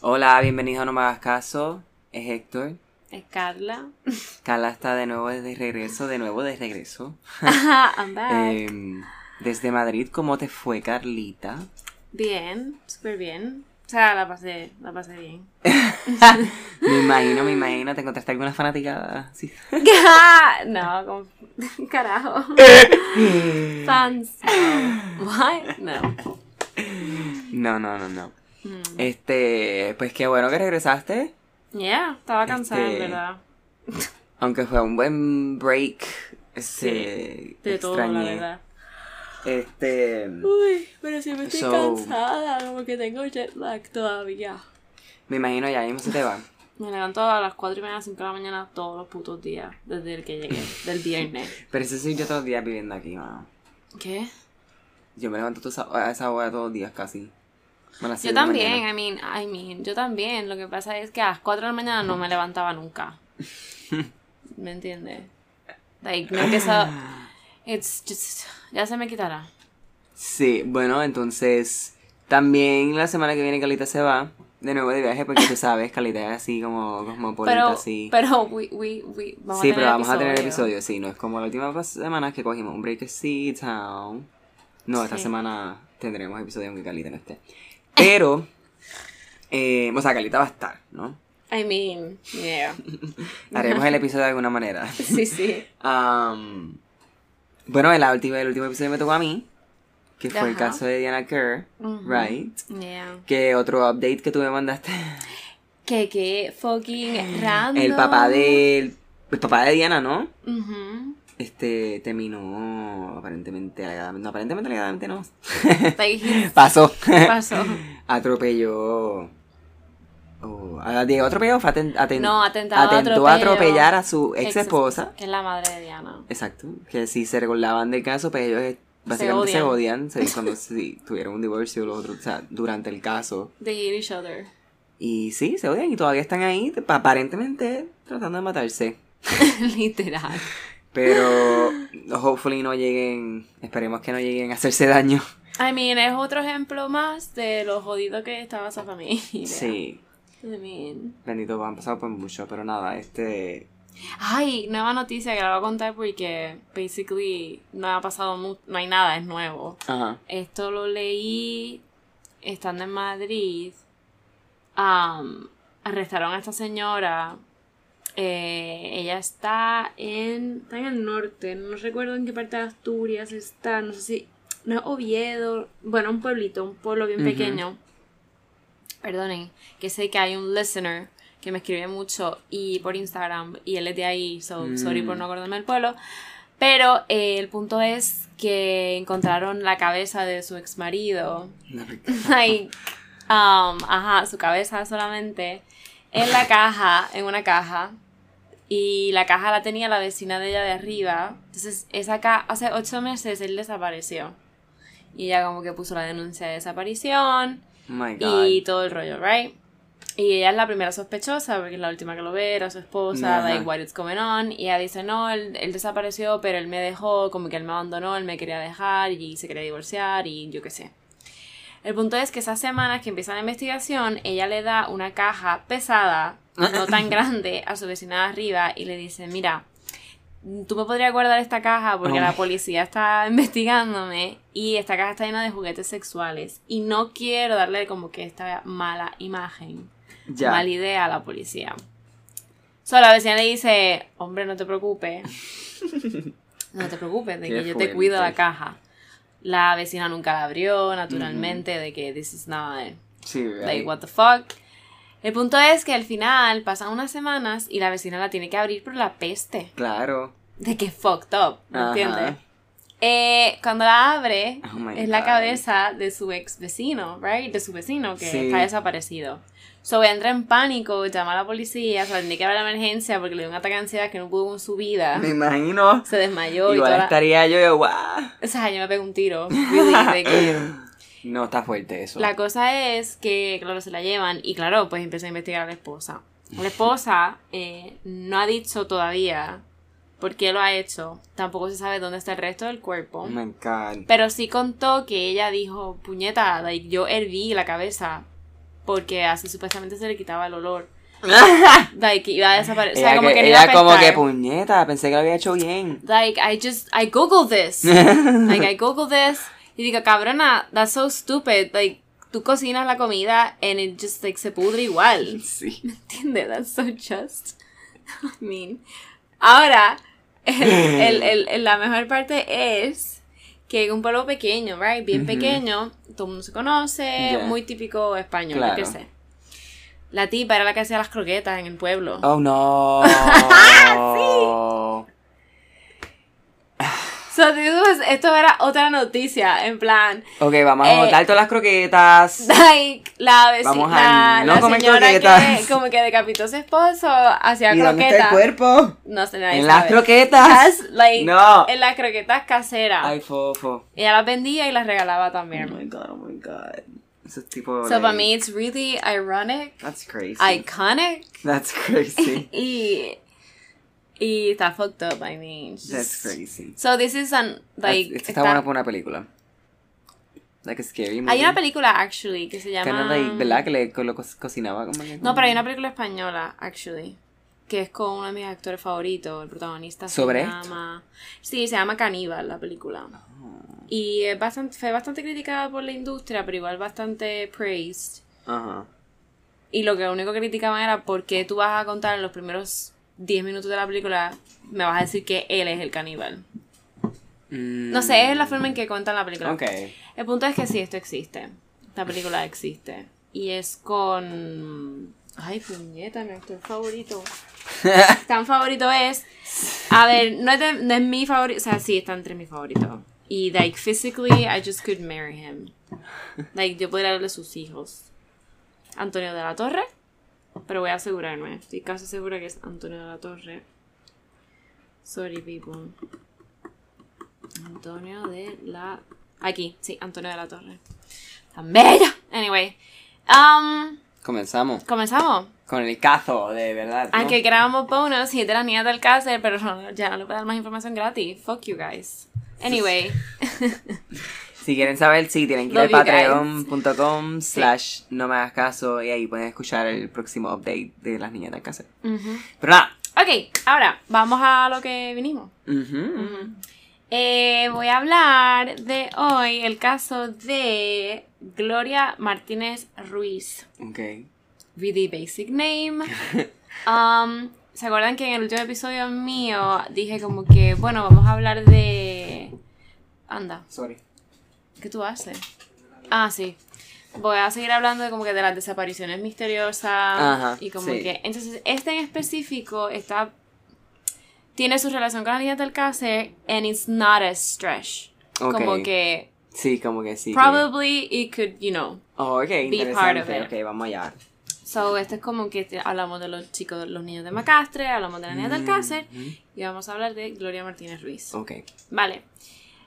Hola, bienvenido a No Me Hagas Caso. Es Héctor. Es Carla. Carla está de nuevo de regreso, de nuevo de regreso. I'm back. Em, desde Madrid, ¿cómo te fue, Carlita? Bien, súper bien. O sea, la pasé, la pasé bien. Me imagino, me imagino, ¿te encontraste alguna fanaticada? Sí. no, como... Carajo. Fans. What? No. No, no, no, no. Mm. Este, pues qué bueno que regresaste. Yeah, estaba cansada, en Este, verdad. Aunque fue un buen break. Este, De todo, la extrañé. verdad. Este, Uy, pero siempre estoy So- cansada, como que tengo jet lag todavía. me imagino ya mismo se te va. Me levanto a las 4 y media, 5 de la mañana todos los putos días, desde el que llegué, del viernes. Pero eso soy yo todos los días viviendo aquí, mano. ¿Qué? Yo me levanto a esa hora todos los días casi. Yo también, mañana. I mean, I mean, yo también. Lo que pasa es que a las 4 de la mañana no me levantaba nunca. ¿Me entiendes? Like, no empiezo... It's just... Ya se me quitará. Sí, bueno, entonces también la semana que viene Calita se va de nuevo de viaje porque tú sabes, Calita es así como cosmopolita, Pero, así. pero, we, we, we, vamos sí, a tener pero vamos a tener episodio. episodios, sí, no es como la última semana que cogimos un break así, town. No, esta Sí. semana tendremos episodio aunque Calita no esté. Pero, eh, o sea, Calita va a estar, ¿no? I mean, yeah. Haremos el episodio de alguna manera. Sí, sí. Um, bueno, el último, el último episodio me tocó a mí, que fue el caso de Diana Kerr, Ujú. right? Yeah. Que otro update que tú me mandaste. Que, que fucking random. El papá de. El papá de Diana, ¿no? Ujú. Este terminó aparentemente. No, aparentemente alegadamente no. Pasó. pasó. atropelló. Oh, a- Diego atropelló, fue aten- aten- No, atentado, atentó a atropellar a su ex esposa. Que es la madre de Diana. Exacto. Que si se recordaban del caso, pues ellos básicamente se odian. se- cuando sí, tuvieron un divorcio los otros, o sea, durante el caso. They hate each other. Y sí, se odian y todavía están ahí, aparentemente tratando de matarse. Literal. Pero hopefully no lleguen, esperemos que no lleguen a hacerse daño. I mean, es otro ejemplo más de lo jodido que estaba esa familia. Sí, I mean. bendito, han pasado por mucho, pero nada, este... Ay, nueva noticia que la voy a contar porque basically no ha pasado mu- no hay nada, es nuevo. Ajá. Esto lo leí estando en Madrid. Am, arrestaron a esta señora. Eh, ella está en, está en el norte. No recuerdo en qué parte de Asturias está. No sé si. No es Oviedo. Bueno, un pueblito, un pueblo bien pequeño. Perdonen. Que sé que hay un listener que me escribe mucho y por Instagram. Y él es de ahí. So, Mm. sorry por no acordarme del pueblo. Pero eh, el punto es que encontraron la cabeza de su ex marido. Like, um, ajá, su cabeza solamente. En la caja, en una caja. Y la caja la tenía la vecina de ella de arriba. Entonces, esa caja, hace ocho meses él desapareció. Y ella como que puso la denuncia de desaparición Oh my God. y todo el rollo, right? Y ella es la primera sospechosa, porque es la última que lo ve, era su esposa, Ajá. like, what is going on. Y ella dice, no, él, él desapareció, pero él me dejó, como que él me abandonó, él me quería dejar y se quería divorciar y yo qué sé. El punto es que esas semanas que empieza la investigación, ella le da una caja pesada, no tan grande, a su vecina de arriba y le dice, mira, tú me podrías guardar esta caja porque Oh. la policía está investigándome y esta caja está llena de juguetes sexuales y no quiero darle como que esta mala imagen, Ya. mala idea a la policía. Solo la vecina le dice, hombre, no te preocupes. No te preocupes, de que yo te cuido la caja. La vecina nunca la abrió, naturalmente, de que this is not Sí, right. like what the fuck. El punto es que al final pasan unas semanas y la vecina la tiene que abrir por la peste. Claro. De que fucked up, ¿me Ajá. entiendes? Eh, cuando la abre, Oh es la God. cabeza de su ex vecino, right? De su vecino que Sí. está desaparecido. So entra en pánico, llama a la policía, se tiene que a la emergencia porque le dio un ataque de ansiedad que no pudo con su vida. Me imagino. Se desmayó y Igual toda la- estaría yo, yo, guau. O sea, yo me pego un tiro. really, de que- No, está fuerte eso. La cosa es que, claro, se la llevan y, claro, pues empieza a investigar a la esposa. La esposa eh, no ha dicho todavía por qué lo ha hecho. Tampoco se sabe dónde está el resto del cuerpo. Oh my God. Pero sí contó que ella dijo, puñeta, like, yo herví la cabeza porque así supuestamente se le quitaba el olor. like, iba a desaparecer. O sea, Ella, como que, que, ella como que puñeta, pensé que lo había hecho bien. Like, I just, I googled this. like, I googled this. Y digo, cabrona, that's so stupid. Like, tú cocinas la comida and it just, like, se pudre igual. Sí. ¿Entiendes? That's so just. I mean. Ahora, el, el, el- la mejor parte es que en un pueblo pequeño, right? Bien pequeño, todo el mundo se conoce, muy típico español, Claro. qué sé. La tipa era la que hacía las croquetas en el pueblo. Oh no. So, this was- esto era otra noticia, en plan, Ok, vamos Eh, a botar todas las croquetas. like, la vecina, Vamos a no la comer señora croquetas. que como que decapitó a su esposo, hacía ¿Y dónde está el croquetas. cuerpo? No sé, nadie En las croquetas. Has, like, No. En las croquetas caseras. Ay, fofo. Ella las vendía y las regalaba Oh también. my god, oh my god. Eso es tipo. so, like, para mí, it's really ironic, That's crazy. iconic, That's crazy. y, y está fucked up, I mean. it's That's just- crazy. So, this is an, like, Esto está- bueno para una película. Like a scary movie. hay una película, actually, que se llama... Kind of like, ¿verdad? Que le co- lo co- cocinaba como No, pero hay una película española, actually. Que es con uno de mis actores favoritos. El protagonista se ¿Sobre esto? llama. Sí, se llama Caníbal, la película. Y es bastante, fue bastante criticada por la industria, pero igual bastante praised. Ajá. Y lo que único que criticaban era por qué tú vas a contar en los primeros 10 minutos de la película, me vas a decir que él es el caníbal. No sé, es la forma en que cuentan la película. Mm. El punto es que sí, esto existe. Esta película existe. Y es con. Ay, puñeta, mi actor favorito. Tan favorito es. A ver, no es, de- no es mi favorito. O sea, sí, está entre mis favoritos. Y, like, physically, I just could marry him. Like, yo podría darle sus hijos. Antonio de la Torre. Pero voy a asegurarme. Estoy casi segura que es Antonio de la Torre. Sorry, people. Antonio de la. Aquí, sí, Antonio de la Torre. Tan bella. Anyway. Um, Comenzamos comenzamos. con el cazo, de verdad. ¿no? Aunque grabamos bonus y de las niñas del cáncer, pero no, ya no le puedo dar más información gratis. Fuck you guys. Anyway. Si quieren saber, sí, tienen que ir a patreon.com slash no me hagas caso y ahí pueden escuchar el próximo update de las niñas cáncer. Ujú. Pero nada. Ok, ahora vamos a lo que vinimos. Eh, voy a hablar de hoy el caso de Gloria Martínez Ruiz. Ok. Really basic name. Um, ¿Se acuerdan que en el último episodio mío dije como que, bueno, vamos a hablar de... Anda, Sorry. ¿Qué tú haces? Ah, sí. Voy a seguir hablando de como que de las desapariciones misteriosas Ajá, y como sí. que... Entonces, este en específico está... Tiene su relación con las niñas del cáncer and it's not a stretch. Ok. Como que... Sí, como que sí. que- Probably it could, you know, Oh, ok, be part of it. Ok, vamos allá. So, este es como que te- hablamos de los chicos, los niños de Macastre, hablamos de las niñas del cáncer Ujú. y vamos a hablar de Gloria Martínez Ruiz. Ok. Vale.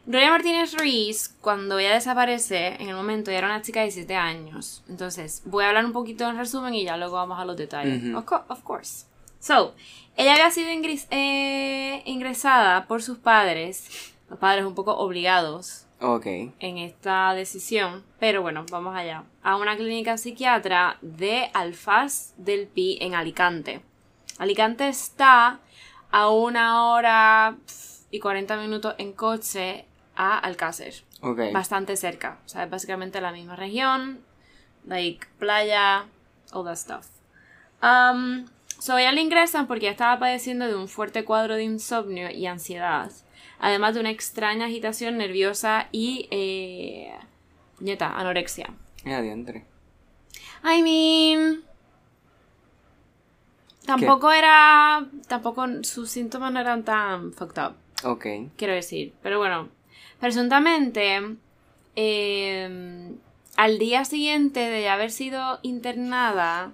Gloria Martínez Ruiz, cuando ella desaparece, en el momento ella era una chica de 17 años. Entonces, voy a hablar un poquito en resumen y ya luego vamos a los detalles. Of, co- of course. So, ella había sido ingres- eh, ingresada por sus padres, los padres un poco obligados en esta decisión, pero bueno, vamos allá, a una clínica psiquiatra de Alfaz del Pi en Alicante. Alicante está a una hora y 40 minutos en coche a Alcácer, bastante cerca, o sea, es básicamente la misma región, like playa, all that stuff. Um, so ella le ingresan porque ella estaba padeciendo de un fuerte cuadro de insomnio y ansiedad, además de una extraña agitación nerviosa y eh, puñeta, anorexia. Es adiantre. I mean, tampoco era, tampoco sus síntomas no eran tan fucked up Ok. quiero decir. Pero bueno, presuntamente, eh, al día siguiente de haber sido internada,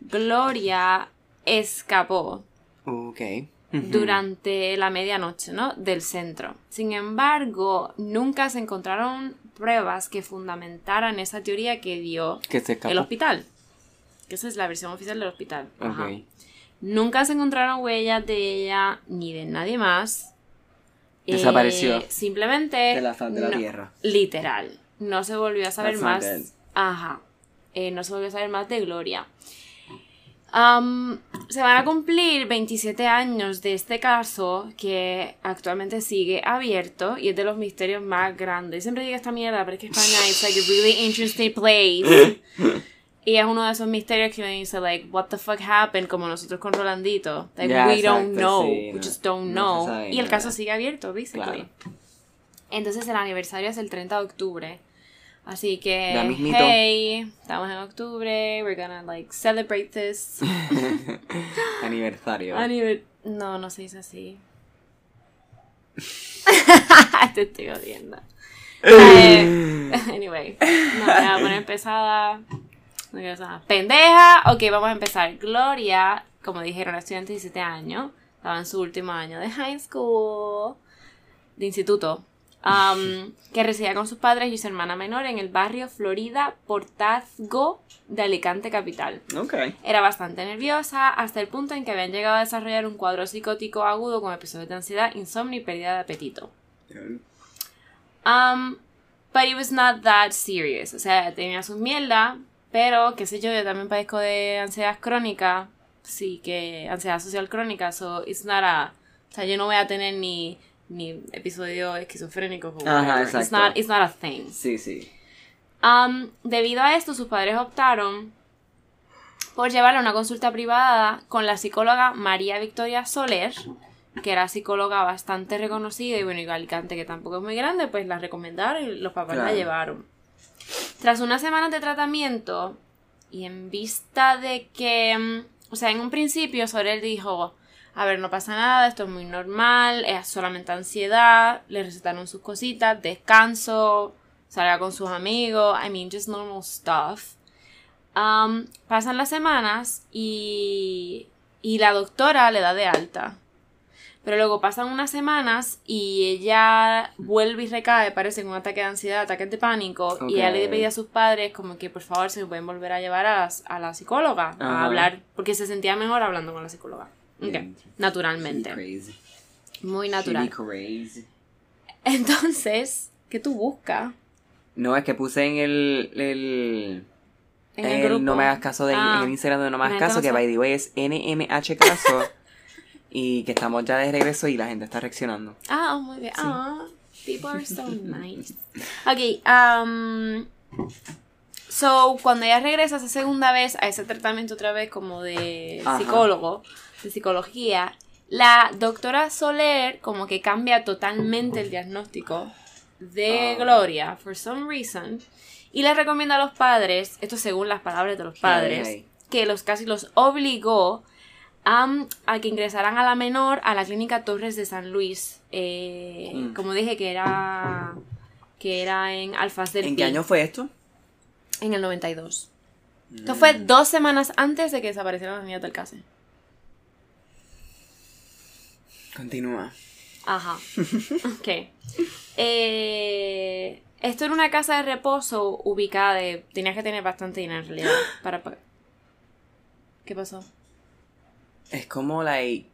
Gloria escapó Ok. durante la medianoche, ¿no? Del centro. Sin embargo, nunca se encontraron pruebas que fundamentaran esa teoría que dio Que se escapó. el hospital. Que esa es la versión oficial del hospital. Ajá. Ok. Nunca se encontraron huellas de ella ni de nadie más. Eh, Desapareció. simplemente. De la faz de la no- tierra. Literal. No se volvió a saber más. Ajá. eh, no se volvió a saber más de Gloria. Am, se van a cumplir 27 años de este caso que actualmente sigue abierto y es de los misterios más grandes. Siempre digo esta mierda, pero es que España es like a really interesting place. Y es uno de esos misterios que uno dice, like, what the fuck happened, como nosotros con Rolandito. Like, Ya, we don't exacto, know, sí, we no- just don't no know. sabe y el caso sigue abierto, basically. Claro. Entonces el aniversario es el 30 de octubre. Así que, hey, estamos en octubre, we're gonna, like, celebrate this. Aniversario. Aniver- no, no se dice así. Te estoy odiando. Eh, anyway, no me voy a poner pesada. Pendeja. Ok, vamos a empezar. Gloria, como dijeron, era estudiante de 17 años. Estaba en su último año de high school, de instituto. um, que residía con sus padres y su hermana menor en el barrio Florida Portazgo de Alicante Capital. Ok. Era bastante nerviosa hasta el punto en que habían llegado a desarrollar un cuadro psicótico agudo con episodios de ansiedad, insomnio y pérdida de apetito. Um, but it was not that serious. O sea, tenía sus mierda, pero qué sé yo, yo también padezco de ansiedad crónica. Sí, que ansiedad social crónica, so it's not a. O sea, yo no voy a tener ni, ni episodios esquizofrénicos o Ajá. It's not, it's not a thing. Sí, sí. Um, debido a esto, sus padres optaron por llevarla a una consulta privada con la psicóloga María Victoria Soler, que era psicóloga bastante reconocida y bueno, y Alicante, que tampoco es muy grande, pues la recomendaron y los papás la llevaron. Tras unas semanas de tratamiento y en vista de que, mm, o sea, en un principio Soler dijo, a ver, no pasa nada, esto es muy normal, es solamente ansiedad, le recetaron sus cositas, descanso, salga con sus amigos, I mean, just normal stuff. Um, pasan las semanas y, y la doctora le da de alta. Pero luego pasan unas semanas y ella vuelve y recae, parece, con un ataque de ansiedad, ataques de pánico. Y ella le pedía a sus padres como que por favor se me pueden volver a llevar a, la- a la psicóloga, a hablar, porque se sentía mejor hablando con la psicóloga. Naturalmente. Crazy. Muy natural. crazy. Entonces, ¿qué tú buscas? No, es que puse en el. el En en el el grupo. no me hagas caso de Ah. en el Instagram de no me hagas caso, que by the way es NMH caso. y que estamos ya de regreso y la gente está reaccionando. Ah, muy bien. Ah, people are so nice. Ok, um, so cuando ella regresa esa segunda vez a ese tratamiento otra vez como de Ajá. psicólogo, de psicología, la doctora Soler como que cambia totalmente el diagnóstico de Ah. Gloria, for some reason, y le recomienda a los padres, esto según las palabras de los padres, que los casi los obligó a, a que ingresaran a la menor a la clínica Torres de San Luis. Eh, Mm. Como dije, que era que era en Alfaz del ¿En Pi, qué año fue esto? En el 92. Esto fue Mm. dos semanas antes de que desaparecieran las niñas del CASE. Continúa. Ajá. Ok. Eh, esto era una casa de reposo ubicada de... Tenías que tener bastante dinero en realidad para pagar. ¿Qué pasó? Es como like.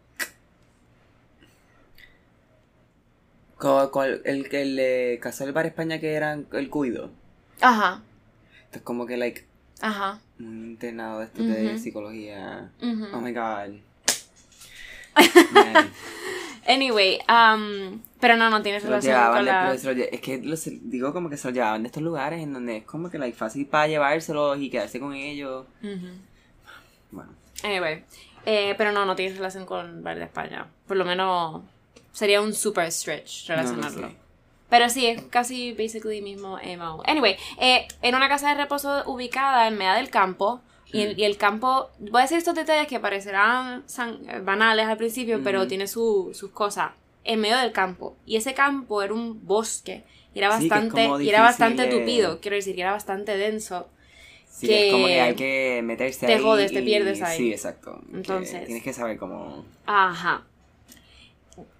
cual- el que el de Casa del Bar España que era el cuido. Ajá. Esto es como que like Ajá. un internado de, esto de psicología. Ujú. Oh my god. Anyway, um, pero no, no tienes se relación llevaban con la... lo es que los- digo como que se lo llevaban de estos lugares en donde es como que like fácil para llevárselos y quedarse con ellos. Ujú. Bueno. Anyway, eh, pero no, no tienes relación con Bar de España. Por lo menos sería un super stretch no, no relacionarlo. sé. Pero sí, es casi basically mismo MO. Anyway, eh, en una casa de reposo ubicada en medio del campo. Y el, y el campo, voy a decir estos detalles que parecerán san- banales al principio, pero tiene su- sus cosas. En medio del campo. Y ese campo era un bosque. Y era bastante, y era bastante tupido. Quiero decir, que era bastante denso. Sí, que es como que hay que meterse te ahí. jodes, te y- pierdes ahí. Sí, exacto. que Entonces- Tienes que saber cómo. Ajá.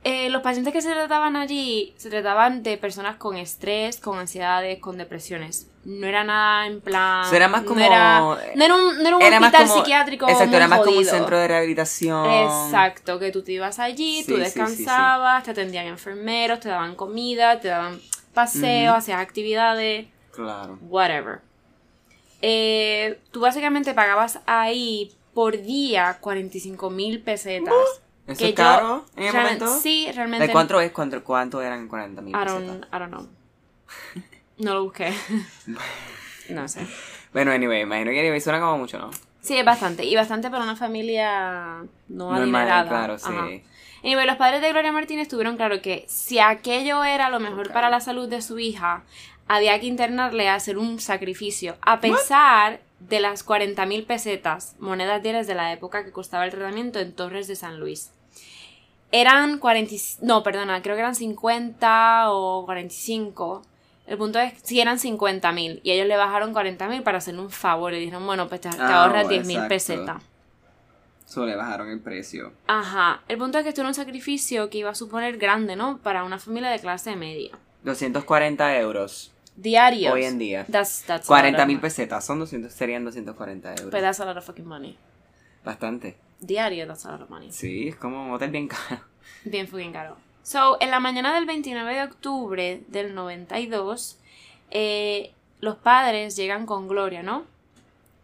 Eh, los pacientes que se trataban allí se trataban de personas con estrés, con ansiedades, con depresiones. No era nada en plan. Eso era más no como- era, no era un, no era un Era hospital como- psiquiátrico. Exacto, muy era más como un centro de rehabilitación. Exacto, que tú te ibas allí, Sí, tú sí, sí, sí. descansabas, te atendían enfermeros, te daban comida, te daban paseos, hacías actividades, Claro. whatever. Eh, tú básicamente pagabas ahí por día 45 mil pesetas. ¿Eso que es yo caro en el momento? Sí, realmente. ¿De cuánto es? ¿Cuánto, cuánto eran 40 mil pesetas? I don't know. No lo busqué. no sé. Bueno, anyway, imagino que anyway, suena como mucho, ¿no? Sí, es bastante. Y bastante para una familia no Normal, adinerada. claro, sí. Ajá. Anyway, los padres de Gloria Martínez tuvieron claro que si aquello era lo mejor para la salud de su hija, había que internarle a hacer un sacrificio, a pesar de las 40 mil pesetas, monedas diarias de la época que costaba el tratamiento en Torres de San Luis. Eran 40, y- no, perdona, creo que eran 50 o 45. El punto es si eran 50 mil y ellos le bajaron 40 mil para hacerle un favor y dijeron, bueno, pues te, te Ah, ahorras 10 mil exacto. pesetas. Solo le bajaron el precio. Ajá, el punto es que esto era un sacrificio que iba a suponer grande, ¿no? Para una familia de clase media. 240 euros. Diarios. Hoy en día. That's, that's a 40 lot mil pesetas. Son 200, serían 240 euros. But that's a lot of fucking money. Bastante. Diario, that's a lot of money. Sí, es como un hotel bien caro. Bien fucking caro. So, en la mañana del 29 de octubre del 92, eh, los padres llegan con Gloria, ¿no?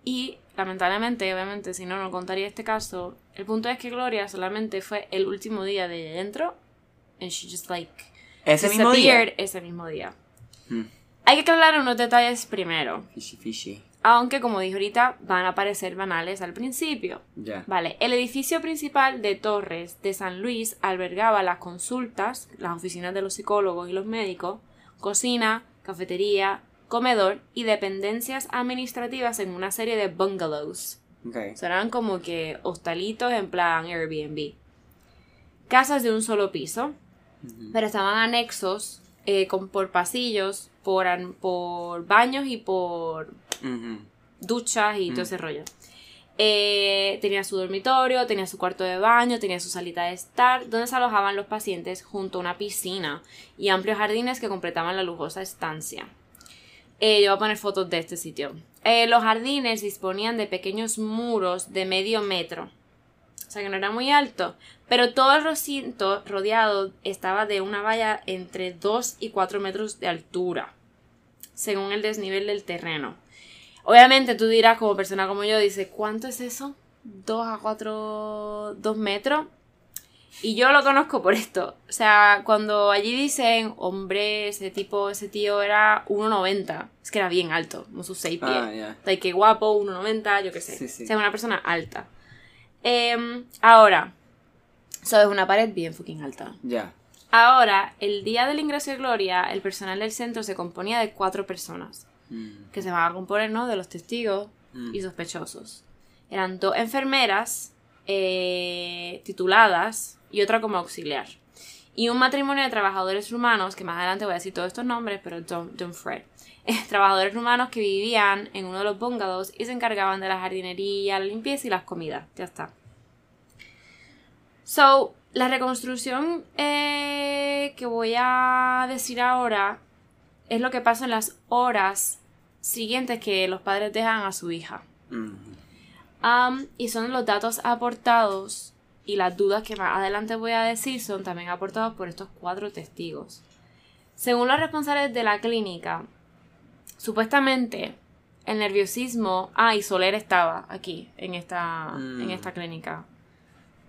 Y, lamentablemente, obviamente, si no, no contaría este caso. El punto es que Gloria solamente fue el último día de ella dentro. And she just like Ese mismo día. disappeared ese mismo día. Hmm. Hay que aclarar unos detalles primero. Fishy, fishy. Aunque, como dije ahorita, van a parecer banales al principio. Vale, el edificio principal de Torres de San Luis albergaba las consultas, las oficinas de los psicólogos y los médicos, cocina, cafetería, comedor y dependencias administrativas en una serie de bungalows. Ok. O sea, eran como que hostalitos en plan Airbnb. Casas de un solo piso, pero estaban anexos eh, con, por pasillos, por, an- por baños y por duchas y todo Mm. ese rollo. Eh, tenía su dormitorio, tenía su cuarto de baño, tenía su salita de estar, donde se alojaban los pacientes junto a una piscina y amplios jardines que completaban la lujosa estancia. Eh, yo voy a poner fotos de este sitio. Eh, los jardines disponían de pequeños muros de medio metro. O sea que no era muy alto. Pero todo el recinto rodeado estaba de una valla entre 2 y 4 metros de altura. Según el desnivel del terreno. Obviamente tú dirás, como persona como yo, dice, ¿cuánto es eso? ¿2 a 4, 2 metros? Y yo lo conozco por esto. O sea, cuando allí dicen, hombre, ese tipo, ese tío era 1,90. Es que era bien alto, como sus 6 pies. Ah, ya. Like, que guapo, 1,90, yo qué sé. Sí, sí. O sea, una persona alta. Em, ahora, eso es una pared bien fucking alta. Ya. Ahora, el día del ingreso de Gloria, el personal del centro se componía de cuatro personas, Mm. que se van a componer, ¿no? De los testigos Mm. y sospechosos. Eran dos enfermeras eh, tituladas y otra como auxiliar. Y un matrimonio de trabajadores rumanos, que más adelante voy a decir todos estos nombres, pero don't, don't fret. Trabajadores rumanos que vivían en uno de los bungalows y se encargaban de la jardinería, la limpieza y las comidas. Ya está. So, la reconstrucción eh, que voy a decir ahora es lo que pasa en las horas siguientes que los padres dejan a su hija. Mm. Am, y son los datos aportados y las dudas que más adelante voy a decir son también aportados por estos cuatro testigos. Según los responsables de la clínica, supuestamente el nerviosismo... Ah, y Soler estaba aquí, en esta, Mm. en esta clínica.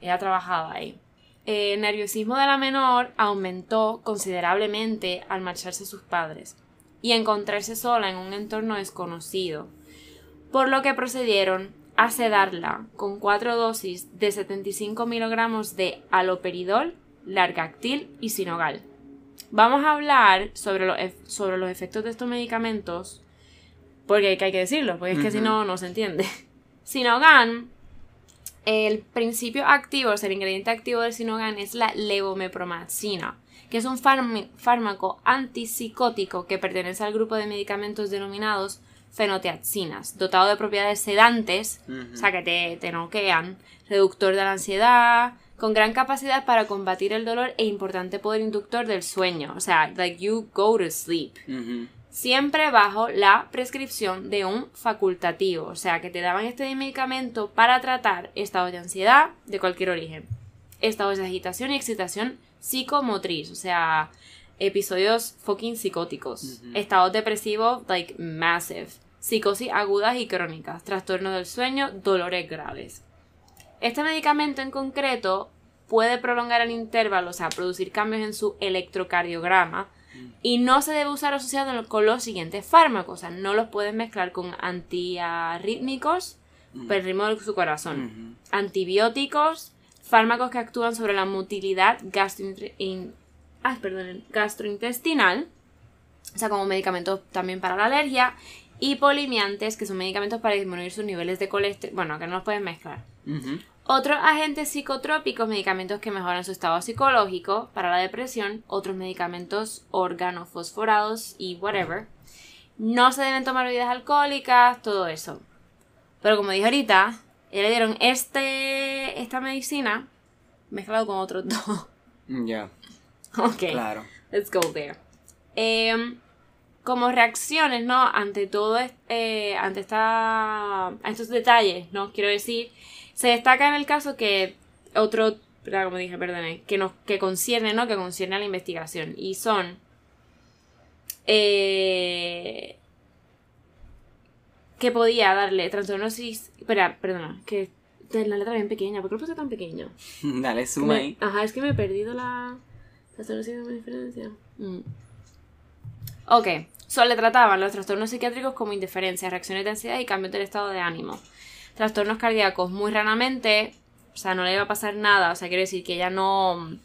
Ella trabajaba ahí. Eh, el nerviosismo de la menor aumentó considerablemente al marcharse sus padres y encontrarse sola en un entorno desconocido, por lo que procedieron a sedarla con cuatro dosis de 75 miligramos de aloperidol, largactil y sinogal. Vamos a hablar sobre los, sobre los efectos de estos medicamentos, porque hay que, decirlo, porque es que si no, no se entiende. Sinogan, el principio activo, o sea, el ingrediente activo del Sinogan es la levomepromazina, que es un fármaco antipsicótico que pertenece al grupo de medicamentos denominados fenotiazinas, dotado de propiedades sedantes, o sea, que te, te noquean, reductor de la ansiedad, con gran capacidad para combatir el dolor e importante poder inductor del sueño, o sea, like you go to sleep. Siempre bajo la prescripción de un facultativo, o sea, que te daban este medicamento para tratar estados de ansiedad de cualquier origen, estados de agitación y excitación psicomotriz, o sea, episodios fucking psicóticos, Ujú. estados depresivos like massive, psicosis agudas y crónicas, trastornos del sueño, dolores graves. Este medicamento en concreto puede prolongar el intervalo, o sea, producir cambios en su electrocardiograma, y no se debe usar asociado con los siguientes fármacos, o sea, no los pueden mezclar con antiarrítmicos para el ritmo de su corazón, antibióticos, fármacos que actúan sobre la motilidad gastrointestinal, o sea, como medicamentos también para la alergia, y polimiantes, que son medicamentos para disminuir sus niveles de colesterol, bueno, que no los pueden mezclar. Otros agentes psicotrópicos, medicamentos que mejoran su estado psicológico para la depresión, otros medicamentos organofosforados y whatever. No se deben tomar bebidas alcohólicas, todo eso. Pero como dije ahorita, le dieron este, esta medicina mezclado con otros dos. Ya. Ok. Claro. Let's go there. Em, como reacciones, ¿no? Ante todo, eh, ante esta, estos detalles, ¿no? Quiero decir, se destaca en el caso que otro, como dije, perdone, que nos, que concierne, ¿no? Que concierne a la investigación. Y son eh, que podía darle trastornosis. Espera, perdona, que la letra bien pequeña, ¿por qué lo puse tan pequeño? Dale, suma ahí. Ajá, es que me he perdido la trastornosis de diferencia. Mm. Ok, solo le trataban los trastornos psiquiátricos como indiferencia, reacciones de ansiedad y cambios del estado de ánimo. Trastornos cardíacos muy raramente, o sea, no le iba a pasar nada, o sea, quiero decir que ella no...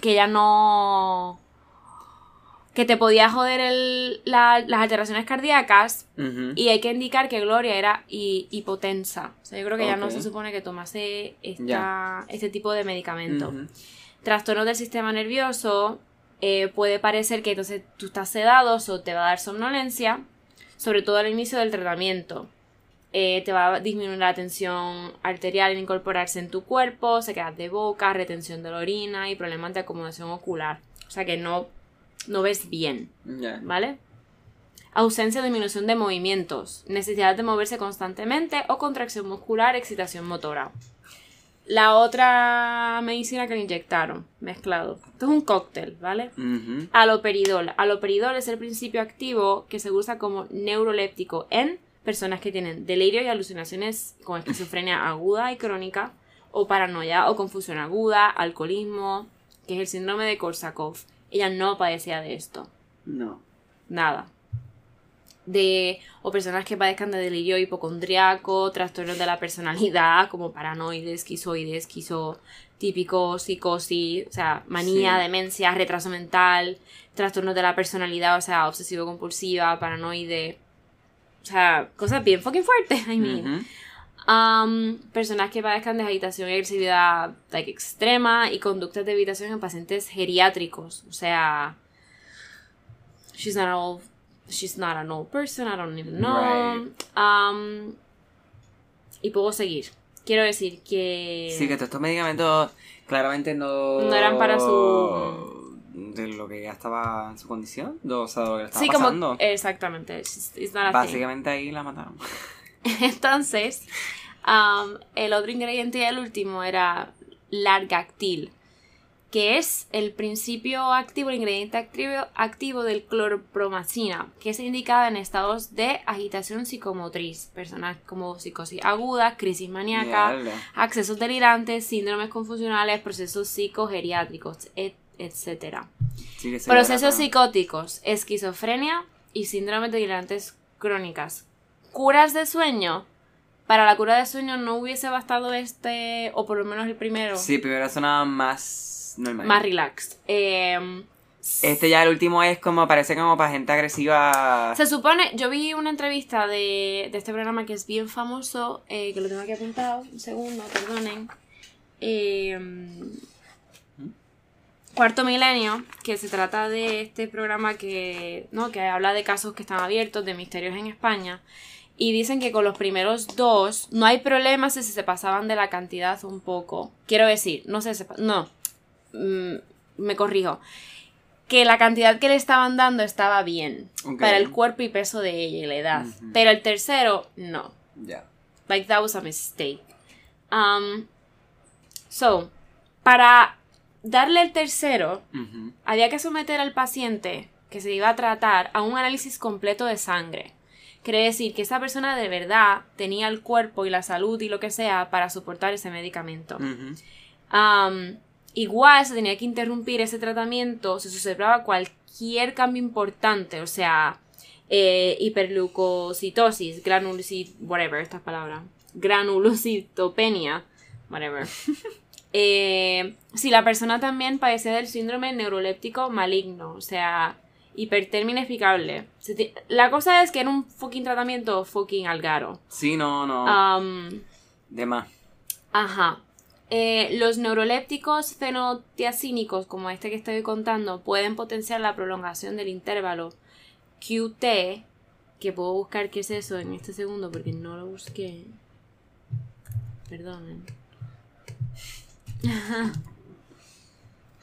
que ella no que te podía joder el, las alteraciones cardíacas y hay que indicar que Gloria era hipotensa. O sea, yo creo que ya no se supone que tomase esta, este tipo de medicamento. Trastornos del sistema nervioso, eh, puede parecer que entonces tú estás sedado o te va a dar somnolencia, sobre todo al inicio del tratamiento. Eh, te va a disminuir la tensión arterial al incorporarse en tu cuerpo, se queda de boca, retención de la orina y problemas de acomodación ocular. O sea que no no ves bien. ¿Vale? Ausencia o disminución de movimientos, necesidad de moverse constantemente o contracción muscular, excitación motora. La otra medicina que le inyectaron, mezclado. Esto es un cóctel, ¿vale? Aloperidol. Aloperidol es el principio activo que se usa como neuroléptico en personas que tienen delirio y alucinaciones con esquizofrenia aguda y crónica, o paranoia o confusión aguda, alcoholismo, que es el síndrome de Korsakoff ella no padecía de esto. No. Nada. De, o personas que padezcan de delirio hipocondriaco, trastornos de la personalidad, como paranoides, esquizoides, esquizotípico, psicosis, o sea, manía, demencia, retraso mental, trastornos de la personalidad, o sea, obsesivo-compulsiva, paranoide. O sea, cosas bien fucking fuertes, I mean. Um, personas que padezcan de agitación y agresividad like, extrema y conductas de evitación en pacientes geriátricos. O sea, she's not, old, she's not an old person, I don't even know. Um, y puedo seguir. Quiero decir que... Sí, que todos estos medicamentos claramente no... No eran para su... De lo que ya estaba en su condición, o sea, de lo que le estaba sí, pasando. Como, exactamente. Básicamente ahí la mataron. Entonces, el otro ingrediente y el último era largactil, que es el principio activo, el ingrediente activo, activo del clorpromacina, que es indicada en estados de agitación psicomotriz, personas como psicosis aguda, crisis maníaca, accesos delirantes, síndromes confusionales, procesos psicogeriátricos, etc. procesos psicóticos, esquizofrenia y síndromes delirantes crónicas curas de sueño, para la cura de sueño no hubiese bastado este, o por lo menos el primero. Sí, primero sonaba más normal. Más relaxed. Em, este ya el último es como, parece como para gente agresiva. Se supone, yo vi una entrevista de, este programa que es bien famoso, eh, que lo tengo aquí apuntado, un segundo, perdonen. Em, Cuarto Milenio, que se trata de este programa que, ¿no? que habla de casos que están abiertos, de misterios en España. Y dicen que con los primeros dos no hay problema si se pasaban de la cantidad un poco. Quiero decir, no sé, no, mm, me corrijo. Que la cantidad que le estaban dando estaba bien para el cuerpo y peso de ella y la edad. Pero el tercero, no. Ya. Like that was a mistake. Um, so, para darle el tercero, había que someter al paciente que se iba a tratar a un análisis completo de sangre quiere decir que esa persona de verdad tenía el cuerpo y la salud y lo que sea para soportar ese medicamento. Um, igual se tenía que interrumpir ese tratamiento si se observaba cualquier cambio importante, o sea, eh, hiperleucocitosis, whatever, estas palabras, granulocitopenia, whatever. Eh, si la persona también padece del síndrome neuroléptico maligno, o sea, hipertermia inexplicable. La cosa es que era un fucking tratamiento fucking algaro. Sí, no, no. Um, de más. Ajá. Eh, los neurolépticos fenotiacínicos, como este que estoy contando, pueden potenciar la prolongación del intervalo QT, que puedo buscar qué es eso en este segundo porque no lo busqué. Perdonen.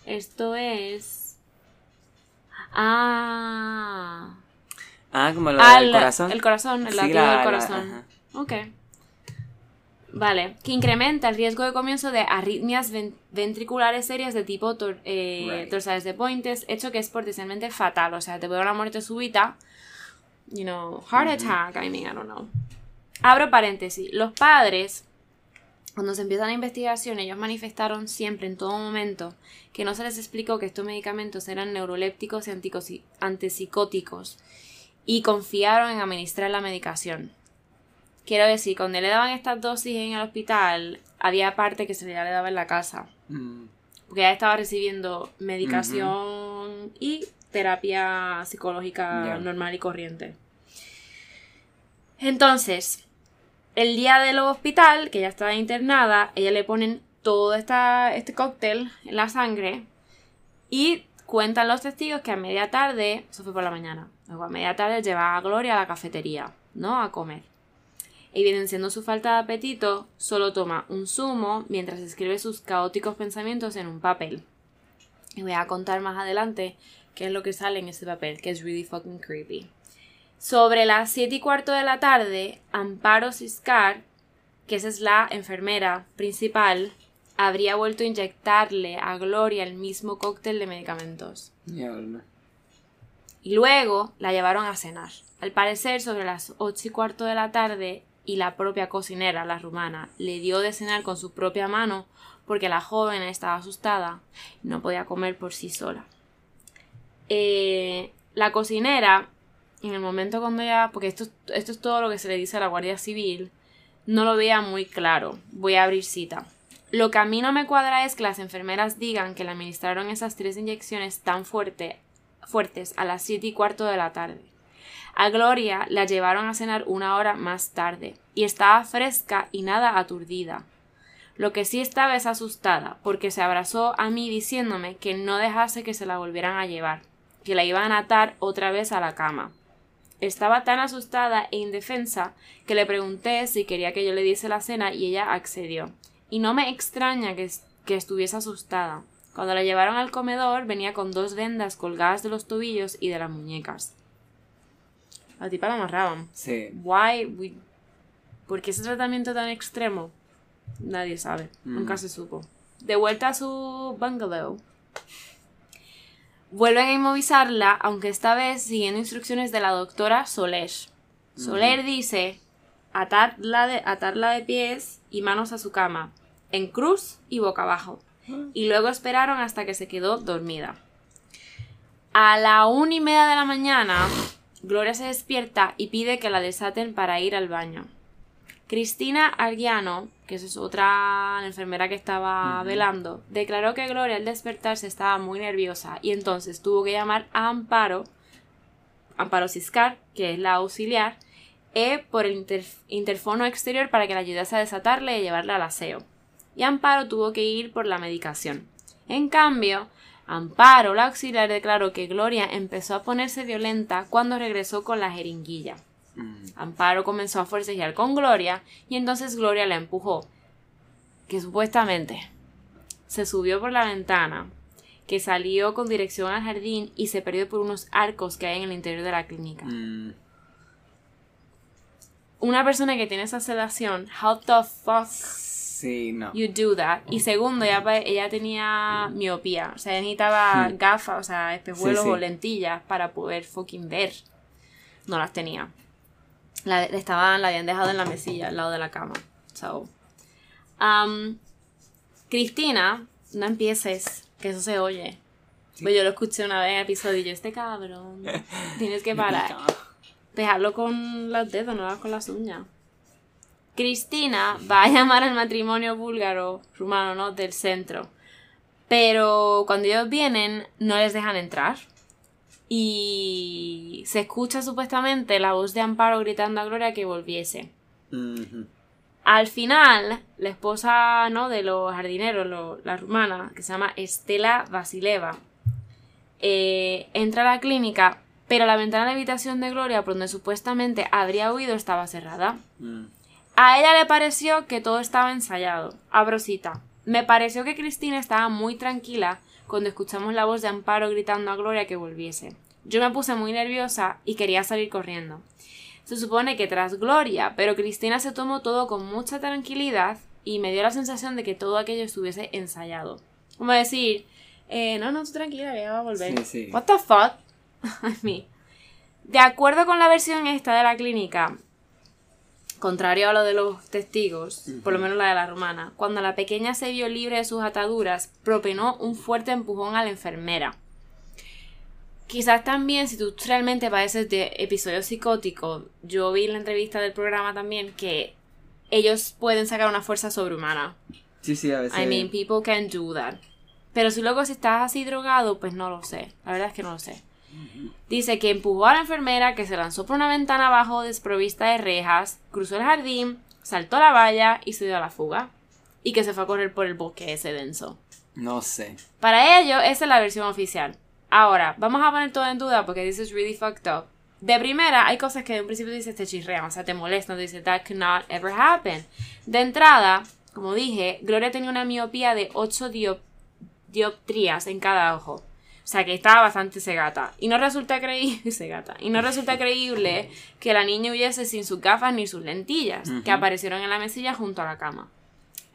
Esto es. Ah. Ah, como lo del corazón. El corazón, el latido del corazón. ok. Vale, que incrementa el riesgo de comienzo de arritmias ventriculares serias de tipo eh, dorsales de Pointes, hecho que es potencialmente fatal, o sea, te puede dar una muerte súbita, you know, heart attack, I mean, I don't know. Abro paréntesis, los padres cuando se empieza la investigación, ellos manifestaron siempre, en todo momento, que no se les explicó que estos medicamentos eran neurolépticos y antipsicóticos y confiaron en administrar la medicación. Quiero decir, cuando le daban estas dosis en el hospital, había parte que se le daba en la casa. Mm. Porque ya estaba recibiendo medicación y terapia psicológica normal y corriente. Entonces, el día del hospital, que ya estaba internada, ella le ponen todo esta, este cóctel en la sangre y cuentan los testigos que a media tarde, eso fue por la mañana, luego a media tarde lleva a Gloria a la cafetería, ¿no? A comer. Evidenciando su falta de apetito, solo toma un zumo mientras escribe sus caóticos pensamientos en un papel. Y voy a contar más adelante qué es lo que sale en ese papel, que es really fucking creepy. Sobre las 7 y cuarto de la tarde, Amparo Ciscar, que esa es la enfermera principal, habría vuelto a inyectarle a Gloria el mismo cóctel de medicamentos. Y luego la llevaron a cenar. Al parecer, sobre las 8 y cuarto de la tarde, y la propia cocinera, la rumana, le dio de cenar con su propia mano porque la joven estaba asustada y no podía comer por sí sola. Eh, la cocinera en el momento cuando ya, porque esto, esto es todo lo que se le dice a la Guardia Civil, no lo veía muy claro. Voy a abrir cita. Lo que a mí no me cuadra es que las enfermeras digan que le administraron esas tres inyecciones tan fuerte, fuertes a las siete y cuarto de la tarde. A Gloria la llevaron a cenar una hora más tarde y estaba fresca y nada aturdida. Lo que sí estaba es asustada, porque se abrazó a mí diciéndome que no dejase que se la volvieran a llevar, que la iban a atar otra vez a la cama. Estaba tan asustada e indefensa que le pregunté si quería que yo le diese la cena y ella accedió. Y no me extraña que, que estuviese asustada. Cuando la llevaron al comedor venía con dos vendas colgadas de los tobillos y de las muñecas. La tipa la amarraban. Sí. Why ¿Por qué ese tratamiento tan extremo? Nadie sabe. Nunca mm. se supo. De vuelta a su bungalow, Vuelven a inmovilizarla, aunque esta vez siguiendo instrucciones de la doctora Soler. Soler dice atarla de, atarla de pies y manos a su cama, en cruz y boca abajo, y luego esperaron hasta que se quedó dormida. A la una y media de la mañana, Gloria se despierta y pide que la desaten para ir al baño. Cristina Arguiano, que es otra enfermera que estaba velando, declaró que Gloria al despertarse estaba muy nerviosa y entonces tuvo que llamar a Amparo, Amparo Ciscar, que es la auxiliar, e por el interfono exterior para que la ayudase a desatarle y llevarla al aseo. Y Amparo tuvo que ir por la medicación. En cambio, Amparo, la auxiliar, declaró que Gloria empezó a ponerse violenta cuando regresó con la jeringuilla. Mm. Amparo comenzó a forcejear con Gloria y entonces Gloria la empujó, que supuestamente se subió por la ventana, que salió con dirección al jardín y se perdió por unos arcos que hay en el interior de la clínica. Mm. Una persona que tiene esa sedación, how the fuck you do that? Y segundo, ella, ella tenía miopía, o sea, necesitaba hmm. gafas, o sea, espejuelos o lentillas para poder fucking ver. No las tenía. La, estaban, la habían dejado en la mesilla al lado de la cama. So, um, Cristina, no empieces, que eso se oye. Pues yo lo escuché una vez en el episodio y yo, este cabrón, tienes que parar. Dejarlo con los dedos, no con las uñas. Cristina va a llamar al matrimonio búlgaro, rumano, ¿no? Del centro. Pero cuando ellos vienen, no les dejan entrar. Y se escucha supuestamente la voz de Amparo gritando a Gloria que volviese. Al final, la esposa ¿no? de los jardineros, la rumana, que se llama Estela Vasileva, eh, entra a la clínica, pero la ventana de la habitación de Gloria, por donde supuestamente habría huido, estaba cerrada. Mm. A ella le pareció que todo estaba ensayado. Abrosita. Me pareció que Cristina estaba muy tranquila cuando escuchamos la voz de Amparo gritando a Gloria que volviese. Yo me puse muy nerviosa y quería salir corriendo. Se supone que tras Gloria, pero Cristina se tomó todo con mucha tranquilidad y me dio la sensación de que todo aquello estuviese ensayado. Como decir, eh, no, no, tú tranquila, ya va a volver. Sí, sí. What the fuck? I de acuerdo con la versión esta de la clínica, contrario a lo de los testigos, por lo menos la de la romana, cuando la pequeña se vio libre de sus ataduras, propenó un fuerte empujón a la enfermera. Quizás también, si tú realmente padeces de episodios psicóticos, yo vi en la entrevista del programa también que ellos pueden sacar una fuerza sobrehumana. Sí, sí, a veces. I mean, people can do that. Pero si luego si estás así drogado, pues no lo sé. La verdad es que no lo sé. Dice que empujó a la enfermera, que se lanzó por una ventana abajo desprovista de rejas, cruzó el jardín, saltó la valla y se dio a la fuga. Y que se fue a correr por el bosque ese denso. No sé. Para ello, esa es la versión oficial. Ahora, vamos a poner todo en duda porque this is really fucked up. De primera, hay cosas que de un principio dices te chirrean, o sea, te molestan, te dices that cannot ever happen. De entrada, como dije, Gloria tenía una miopía de 8 dioptrías en cada ojo. O sea que estaba bastante cegata. Y no resulta creíble. Y no resulta creíble que la niña huyese sin sus gafas ni sus lentillas, que aparecieron en la mesilla junto a la cama.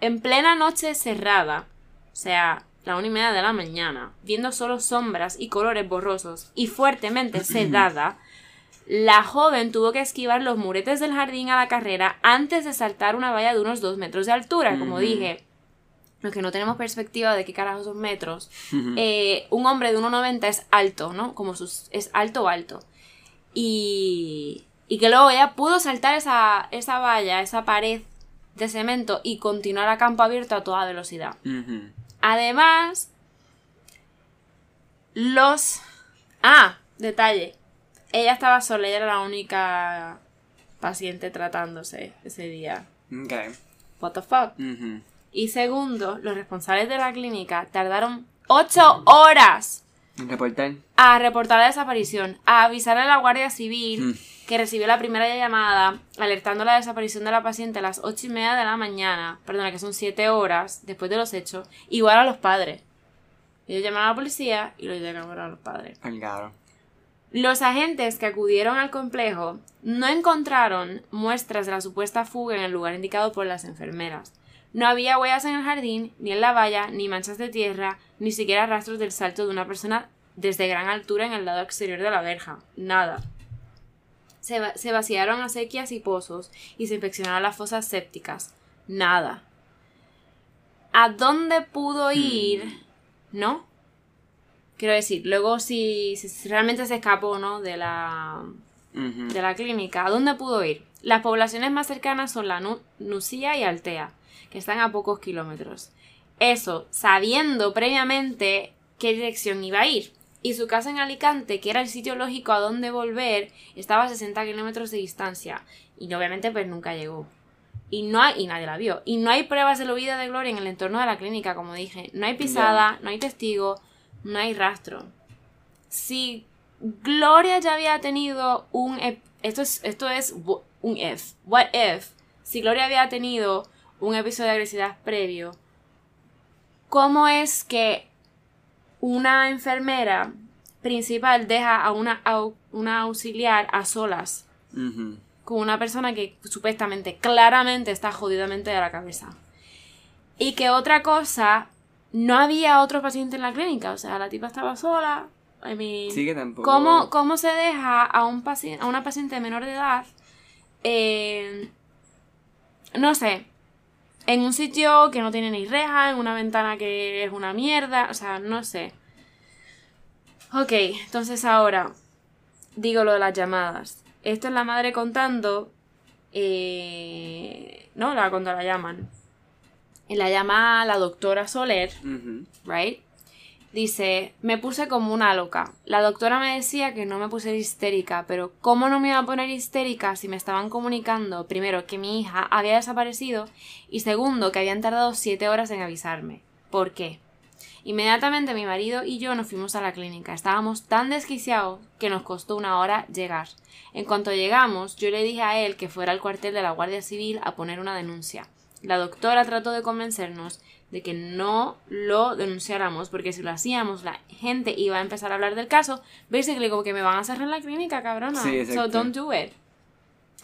En plena noche cerrada, o sea, la una y media de la mañana, viendo solo sombras y colores borrosos y fuertemente sedada, la joven tuvo que esquivar los muretes del jardín a la carrera antes de saltar una valla de unos dos metros de altura, como dije los que no tenemos perspectiva de qué carajos son metros, eh, un hombre de 1,90 es alto, ¿no? Como sus, es alto o alto. Y, y que luego ella pudo saltar esa, esa valla, esa pared de cemento y continuar a campo abierto a toda velocidad. Además, los... Ah, detalle. Ella estaba sola, ella era la única paciente tratándose ese día. Okay. What the fuck? Y segundo, los responsables de la clínica tardaron ocho horas a reportar la desaparición, a avisar a la Guardia Civil mm. que recibió la primera llamada alertando la desaparición de la paciente a las ocho y media de la mañana, perdona, que son siete horas después de los hechos, igual a los padres. Ellos llamaron a la policía y lo llamaron a los padres. Los agentes que acudieron al complejo no encontraron muestras de la supuesta fuga en el lugar indicado por las enfermeras. No había huellas en el jardín, ni en la valla, ni manchas de tierra, ni siquiera rastros del salto de una persona desde gran altura en el lado exterior de la verja. Nada. Se, vaciaron acequias y pozos y se inspeccionaron las fosas sépticas. Nada. ¿A dónde pudo hmm. ir? ¿No? Quiero decir, luego si, realmente se escapó, ¿no? De la, de la clínica, ¿a dónde pudo ir? Las poblaciones más cercanas son la Nucía y Altea que están a pocos kilómetros. Eso, sabiendo previamente qué dirección iba a ir. Y su casa en Alicante, que era el sitio lógico a donde volver, estaba a 60 kilómetros de distancia. Y obviamente pues nunca llegó. Y no hay, y nadie la vio. Y no hay pruebas de la vida de Gloria en el entorno de la clínica, como dije. No hay pisada, no hay testigo, no hay rastro. Si Gloria ya había tenido un... Esto es, esto es un if. What if? Si Gloria había tenido un episodio de agresividad previo, ¿cómo es que una enfermera principal deja a una, una auxiliar a solas con una persona que supuestamente, claramente está jodidamente de la cabeza? Y que otra cosa, no había otro paciente en la clínica, o sea, la tipa estaba sola. I mean, sí que tampoco. ¿cómo, ¿Cómo se deja a, un paciente, a una paciente menor de edad eh, no sé, en un sitio que no tiene ni reja, en una ventana que es una mierda, o sea, no sé. Ok, entonces ahora digo lo de las llamadas. Esto es la madre contando, eh, no, la cuando la llaman. Y la llama la doctora Soler, right? Dice, me puse como una loca. La doctora me decía que no me puse histérica, pero ¿cómo no me iba a poner histérica si me estaban comunicando, primero, que mi hija había desaparecido y segundo, que habían tardado siete horas en avisarme? ¿Por qué? Inmediatamente mi marido y yo nos fuimos a la clínica. Estábamos tan desquiciados que nos costó una hora llegar. En cuanto llegamos, yo le dije a él que fuera al cuartel de la Guardia Civil a poner una denuncia. La doctora trató de convencernos de que no lo denunciáramos, porque si lo hacíamos, la gente iba a empezar a hablar del caso. Basically, como que me van a cerrar la clínica, cabrona. Sí, so don't do it.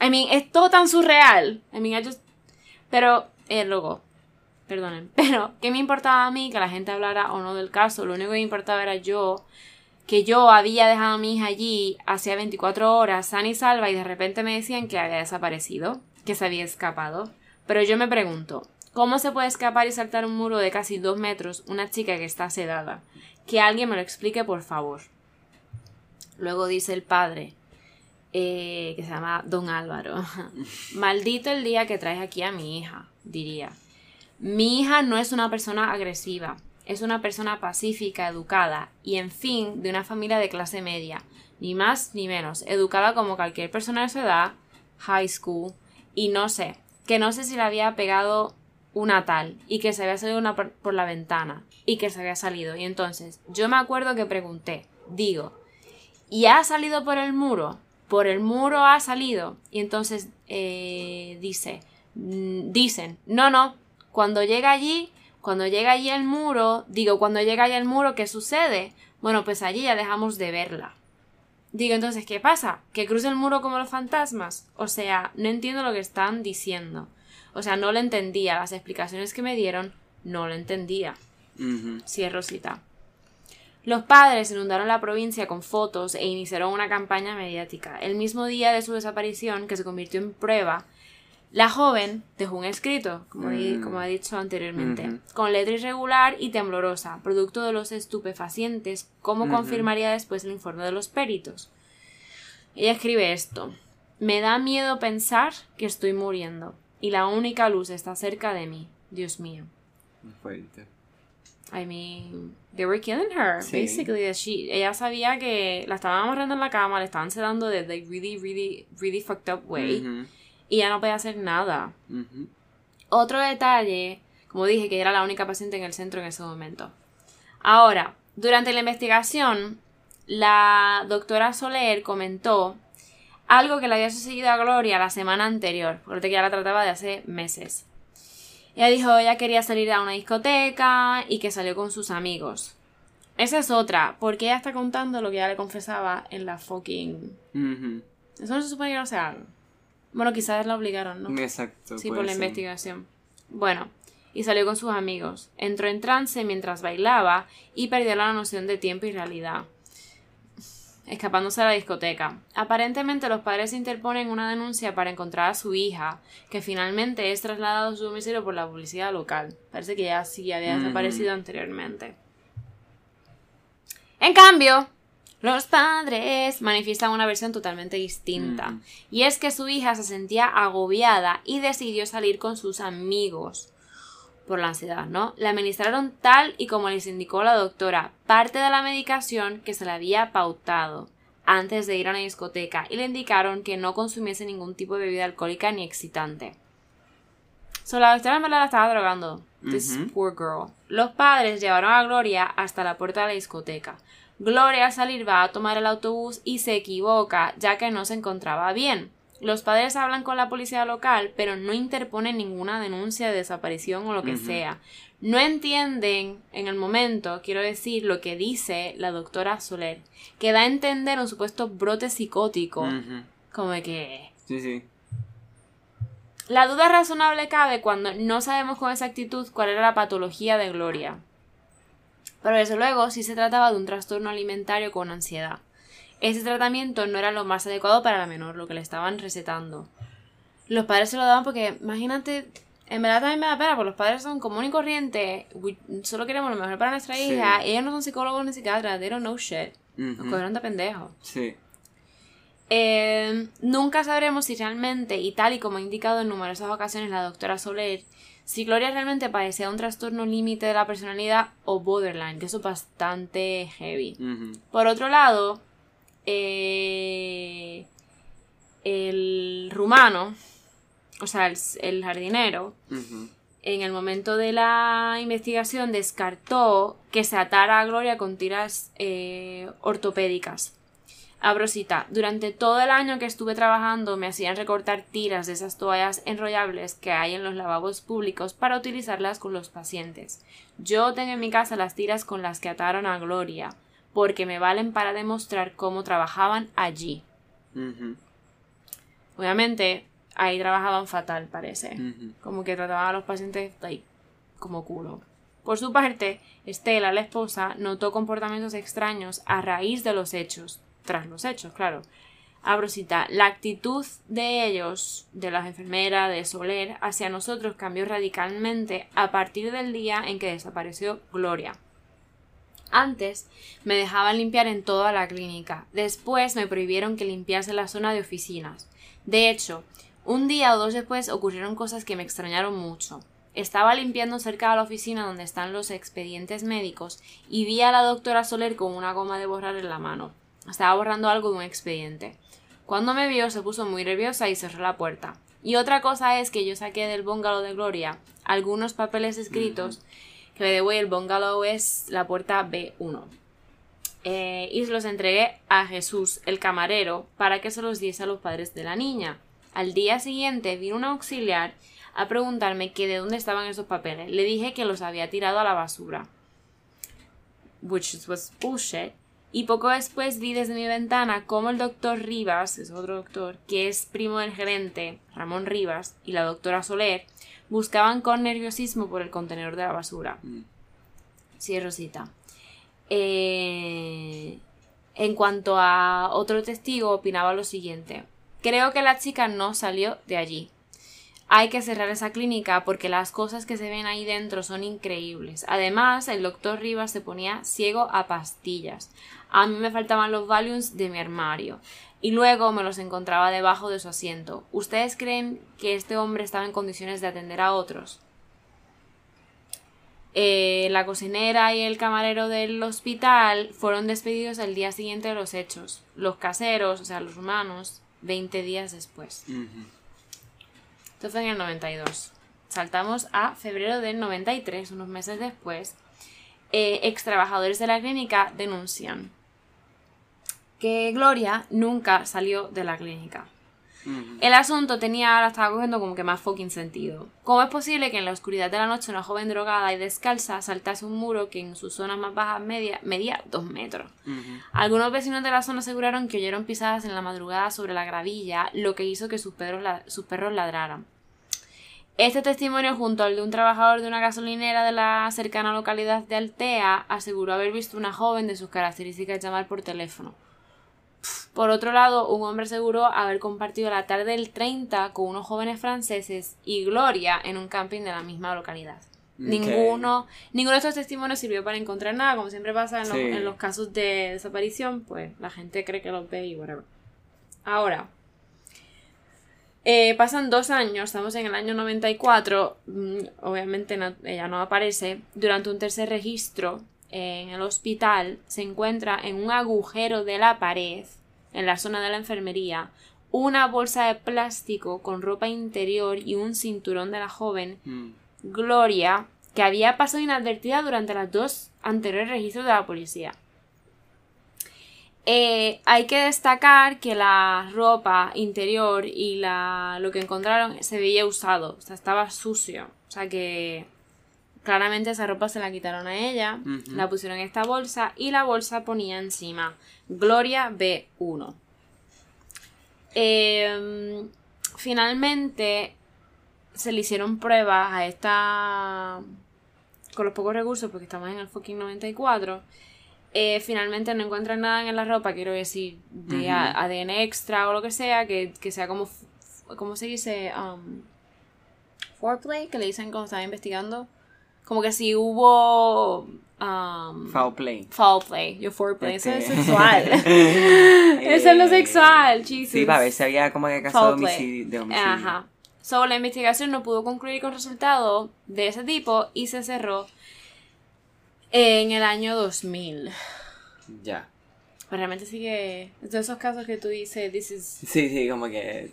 I mean, es todo tan surreal. I mean, I just. Pero, eh, luego, perdonen. Pero, ¿qué me importaba a mí que la gente hablara o no del caso? Lo único que me importaba era yo, que yo había dejado a mi hija allí hacía 24 horas, sana y salva, y de repente me decían que había desaparecido, que se había escapado. Pero yo me pregunto, ¿Cómo se puede escapar y saltar un muro de casi dos metros una chica que está sedada? Que alguien me lo explique, por favor. Luego dice el padre, eh, que se llama Don Álvaro. Maldito el día que traes aquí a mi hija, diría. Mi hija no es una persona agresiva, es una persona pacífica, educada y, en fin, de una familia de clase media, ni más ni menos, educada como cualquier persona de su edad, high school, y no sé, que no sé si le había pegado una tal y que se había salido una por, la ventana y que se había salido. Y entonces yo me acuerdo que pregunté, digo, ¿y ha salido por el muro? Por el muro ha salido. Y entonces eh, dice, mm, dicen, no, no, cuando llega allí, cuando llega allí el muro, digo, cuando llega allí el muro, ¿qué sucede? Bueno, pues allí ya dejamos de verla. Digo, entonces, ¿qué pasa? ¿Que cruce el muro como los fantasmas? O sea, no entiendo lo que están diciendo. O sea, no lo entendía. Las explicaciones que me dieron, no lo entendía. Sí, Rosita. Los padres inundaron la provincia con fotos e iniciaron una campaña mediática. El mismo día de su desaparición, que se convirtió en prueba, la joven dejó un escrito, como, he, mm. dicho anteriormente, con letra irregular y temblorosa, producto de los estupefacientes, como confirmaría después el informe de los peritos. Ella escribe esto. Me da miedo pensar que estoy muriendo y la única luz está cerca de mí. Dios mío. Fuerte. I mean, they were killing her, basically. ella sabía que la estaban amarrando en la cama, le estaban sedando de the really, really, really fucked up way. Y ya no podía hacer nada. Otro detalle, como dije, que era la única paciente en el centro en ese momento. Ahora, durante la investigación, la doctora Soler comentó algo que le había sucedido a Gloria la semana anterior, porque ya la trataba de hace meses. Ella dijo ella quería salir a una discoteca y que salió con sus amigos. Esa es otra, porque ella está contando lo que ella le confesaba en la fucking... Eso no se supone que no se haga. Bueno, quizás la obligaron, ¿no? Exacto. Sí, por la investigación. Bueno, y salió con sus amigos. Entró en trance mientras bailaba y perdió la noción de tiempo y realidad escapándose a la discoteca. Aparentemente los padres interponen una denuncia para encontrar a su hija, que finalmente es trasladado a su domicilio por la policía local. Parece que ya sí había desaparecido anteriormente. En cambio, los padres manifiestan una versión totalmente distinta, y es que su hija se sentía agobiada y decidió salir con sus amigos por la ansiedad, ¿no? Le administraron tal y como les indicó la doctora, parte de la medicación que se le había pautado antes de ir a una discoteca y le indicaron que no consumiese ningún tipo de bebida alcohólica ni excitante. So, la doctora en verdad la estaba drogando. This poor girl. Los padres llevaron a Gloria hasta la puerta de la discoteca. Gloria al salir va a tomar el autobús y se equivoca, ya que no se encontraba bien. Los padres hablan con la policía local, pero no interponen ninguna denuncia de desaparición o lo que sea. No entienden en el momento, quiero decir, lo que dice la doctora Soler, que da a entender un supuesto brote psicótico. Como de que... Sí, sí. La duda razonable cabe cuando no sabemos con exactitud cuál era la patología de Gloria. Pero desde luego sí se trataba de un trastorno alimentario con ansiedad ese tratamiento no era lo más adecuado para la menor, lo que le estaban recetando. los padres se lo daban porque, imagínate, en verdad también me da pena, porque los padres son común y corriente, solo queremos lo mejor para nuestra hija, ellos no son psicólogos ni psiquiatras, they don't know shit. Nos cogieron de pendejos. Sí. Eh, nunca sabremos si realmente, y tal y como ha indicado en numerosas ocasiones la doctora Soler, si Gloria realmente padecía un trastorno límite de la personalidad o borderline, que eso es bastante heavy. Por otro lado, eh, el rumano, o sea, el, jardinero, en el momento de la investigación descartó que se atara a Gloria con tiras eh, ortopédicas. Abrosita, durante todo el año que estuve trabajando me hacían recortar tiras de esas toallas enrollables que hay en los lavabos públicos para utilizarlas con los pacientes. Yo tengo en mi casa las tiras con las que ataron a Gloria, porque me valen para demostrar cómo trabajaban allí. Obviamente, ahí trabajaban fatal, parece. Como que trataban a los pacientes como culo. Por su parte, Estela, la esposa, notó comportamientos extraños a raíz de los hechos, tras los hechos, claro. Abrosita, la actitud de ellos, de las enfermeras, de Soler, hacia nosotros cambió radicalmente a partir del día en que desapareció Gloria. Antes me dejaban limpiar en toda la clínica, después me prohibieron que limpiase la zona de oficinas. De hecho, un día o dos después ocurrieron cosas que me extrañaron mucho. Estaba limpiando cerca de la oficina donde están los expedientes médicos y vi a la doctora Soler con una goma de borrar en la mano. Estaba borrando algo de un expediente. Cuando me vio se puso muy nerviosa y cerró la puerta. Y otra cosa es que yo saqué del bungalow de Gloria algunos papeles escritos, que de el bungalow es la puerta B1. Eh, y los entregué a Jesús, el camarero, para que se los diese a los padres de la niña. Al día siguiente vino un auxiliar a preguntarme que de dónde estaban esos papeles. Le dije que los había tirado a la basura. Which was bullshit. Y poco después vi desde mi ventana cómo el doctor Rivas, es otro doctor, que es primo del gerente, Ramón Rivas, y la doctora Soler, buscaban con nerviosismo por el contenedor de la basura. Mm. Sí, Rosita. Eh, en cuanto a otro testigo, opinaba lo siguiente. Creo que la chica no salió de allí. Hay que cerrar esa clínica porque las cosas que se ven ahí dentro son increíbles. Además, el doctor Rivas se ponía ciego a pastillas. A mí me faltaban los Valiums de mi armario y luego me los encontraba debajo de su asiento. ¿Ustedes creen que este hombre estaba en condiciones de atender a otros? Eh, la cocinera y el camarero del hospital fueron despedidos el día siguiente de los hechos. Los caseros, o sea, los humanos, 20 días después. Esto fue en el 92. Saltamos a febrero del 93, unos meses después. Eh, ex trabajadores de la clínica denuncian que Gloria nunca salió de la clínica. El asunto tenía, ahora estaba cogiendo como que más fucking sentido. ¿Cómo es posible que en la oscuridad de la noche una joven drogada y descalza saltase un muro que en sus zonas más bajas media, medía dos metros? Algunos vecinos de la zona aseguraron que oyeron pisadas en la madrugada sobre la gravilla, lo que hizo que sus perros, sus perros ladraran. Este testimonio, junto al de un trabajador de una gasolinera de la cercana localidad de Altea, aseguró haber visto una joven de sus características llamar por teléfono. Por otro lado, un hombre aseguró haber compartido la tarde del 30 con unos jóvenes franceses y Gloria en un camping de la misma localidad. Ninguno, ninguno de estos testimonios sirvió para encontrar nada, como siempre pasa en, los, casos de desaparición, pues la gente cree que los ve y whatever. Ahora, eh, pasan dos años, estamos en el año 94, mm, obviamente ella no aparece, durante un tercer registro en el hospital se encuentra en un agujero de la pared, en la zona de la enfermería, una bolsa de plástico con ropa interior y un cinturón de la joven mm. Gloria, que había pasado inadvertida durante los dos anteriores registros de la policía. Eh, hay que destacar que la ropa interior y la, lo que encontraron se veía usado, o sea, estaba sucio. O sea que Claramente esa ropa se la quitaron a ella, la pusieron en esta bolsa y la bolsa ponía encima Gloria B1. Em, finalmente se le hicieron pruebas a esta con los pocos recursos porque estamos en el fucking 94 eh, finalmente no encuentran nada en la ropa quiero decir de ADN extra o lo que sea que, que sea como ¿cómo se dice? Um, foreplay, que le dicen cuando estaba investigando. Como que si hubo um, foul play. Foul play. Yo foreplay. Eso es este. sexual. eso es lo sexual, Jesus. Sí, para ver si había como que caso de homicidio, de homicidio. Ajá. So, la investigación no pudo concluir con resultado de ese tipo y se cerró en el año 2000. Ya. Pues realmente sigue. De esos casos que tú dices, this is... Sí, sí, como que.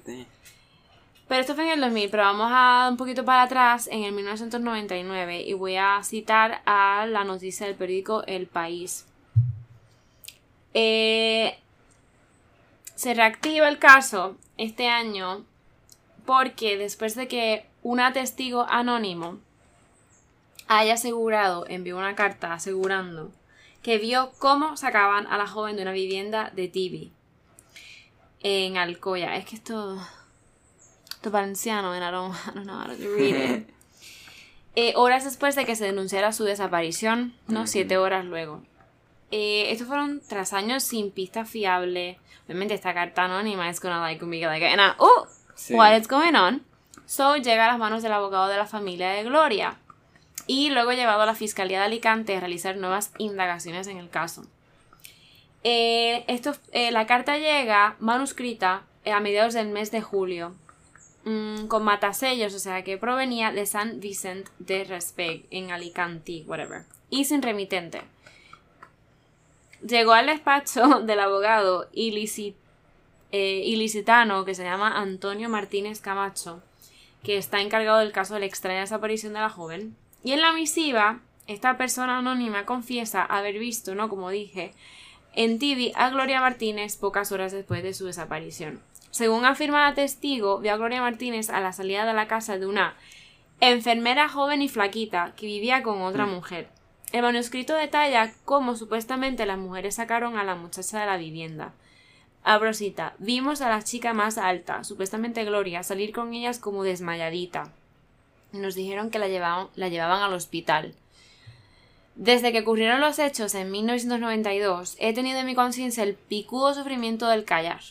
Pero esto fue en el 2000, pero vamos a un poquito para atrás, en el 1999, y voy a citar a la noticia del periódico El País. Eh, se reactiva el caso este año porque después de que un testigo anónimo haya asegurado, envió una carta asegurando que vio cómo sacaban a la joven de una vivienda de Tibi en Alcoya. Es que esto tu valenciano and I don't, I don't know how to read it. Eh, horas después de que se denunciara su desaparición, ¿no? Siete horas luego. Eh, estos fueron tras años sin pista fiable. Obviamente esta carta anónima es gonna like be like, oh, what is going on? So llega a las manos del abogado de la familia de Gloria y luego llevado a la Fiscalía de Alicante a realizar nuevas indagaciones en el caso. Eh, esto, la carta llega manuscrita a mediados del mes de julio Mm, con matasellos, o sea que provenía de San Vicente de Respect en Alicante, whatever, y sin remitente. Llegó al despacho del abogado ilicit, eh, ilicitano que se llama Antonio Martínez Camacho, que está encargado del caso de la extraña desaparición de la joven. Y en la misiva, esta persona anónima confiesa haber visto, ¿no? Como dije, en TV a Gloria Martínez pocas horas después de su desaparición. Según afirma la testigo, vio a Gloria Martínez a la salida de la casa de una enfermera joven y flaquita que vivía con otra mm. mujer. El manuscrito detalla cómo supuestamente las mujeres sacaron a la muchacha de la vivienda. Abrosita, vimos a la chica más alta, supuestamente Gloria, salir con ellas como desmayadita. Nos dijeron que la llevaban, la llevaban al hospital. Desde que ocurrieron los hechos en 1992, he tenido en mi conciencia el picudo sufrimiento del callar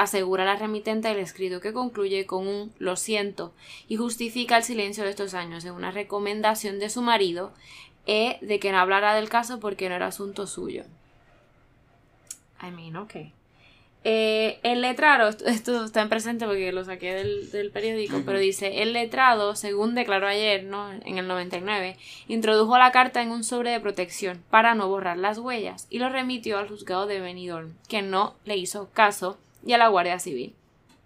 asegura la remitente del escrito que concluye con un lo siento y justifica el silencio de estos años en una recomendación de su marido e de que no hablara del caso porque no era asunto suyo. I mean, ok. Eh, el letrado, esto, está en presente porque lo saqué del, periódico, pero dice, el letrado, según declaró ayer, ¿no? En el 99, introdujo la carta en un sobre de protección para no borrar las huellas y lo remitió al juzgado de Benidorm, que no le hizo caso y a la Guardia Civil.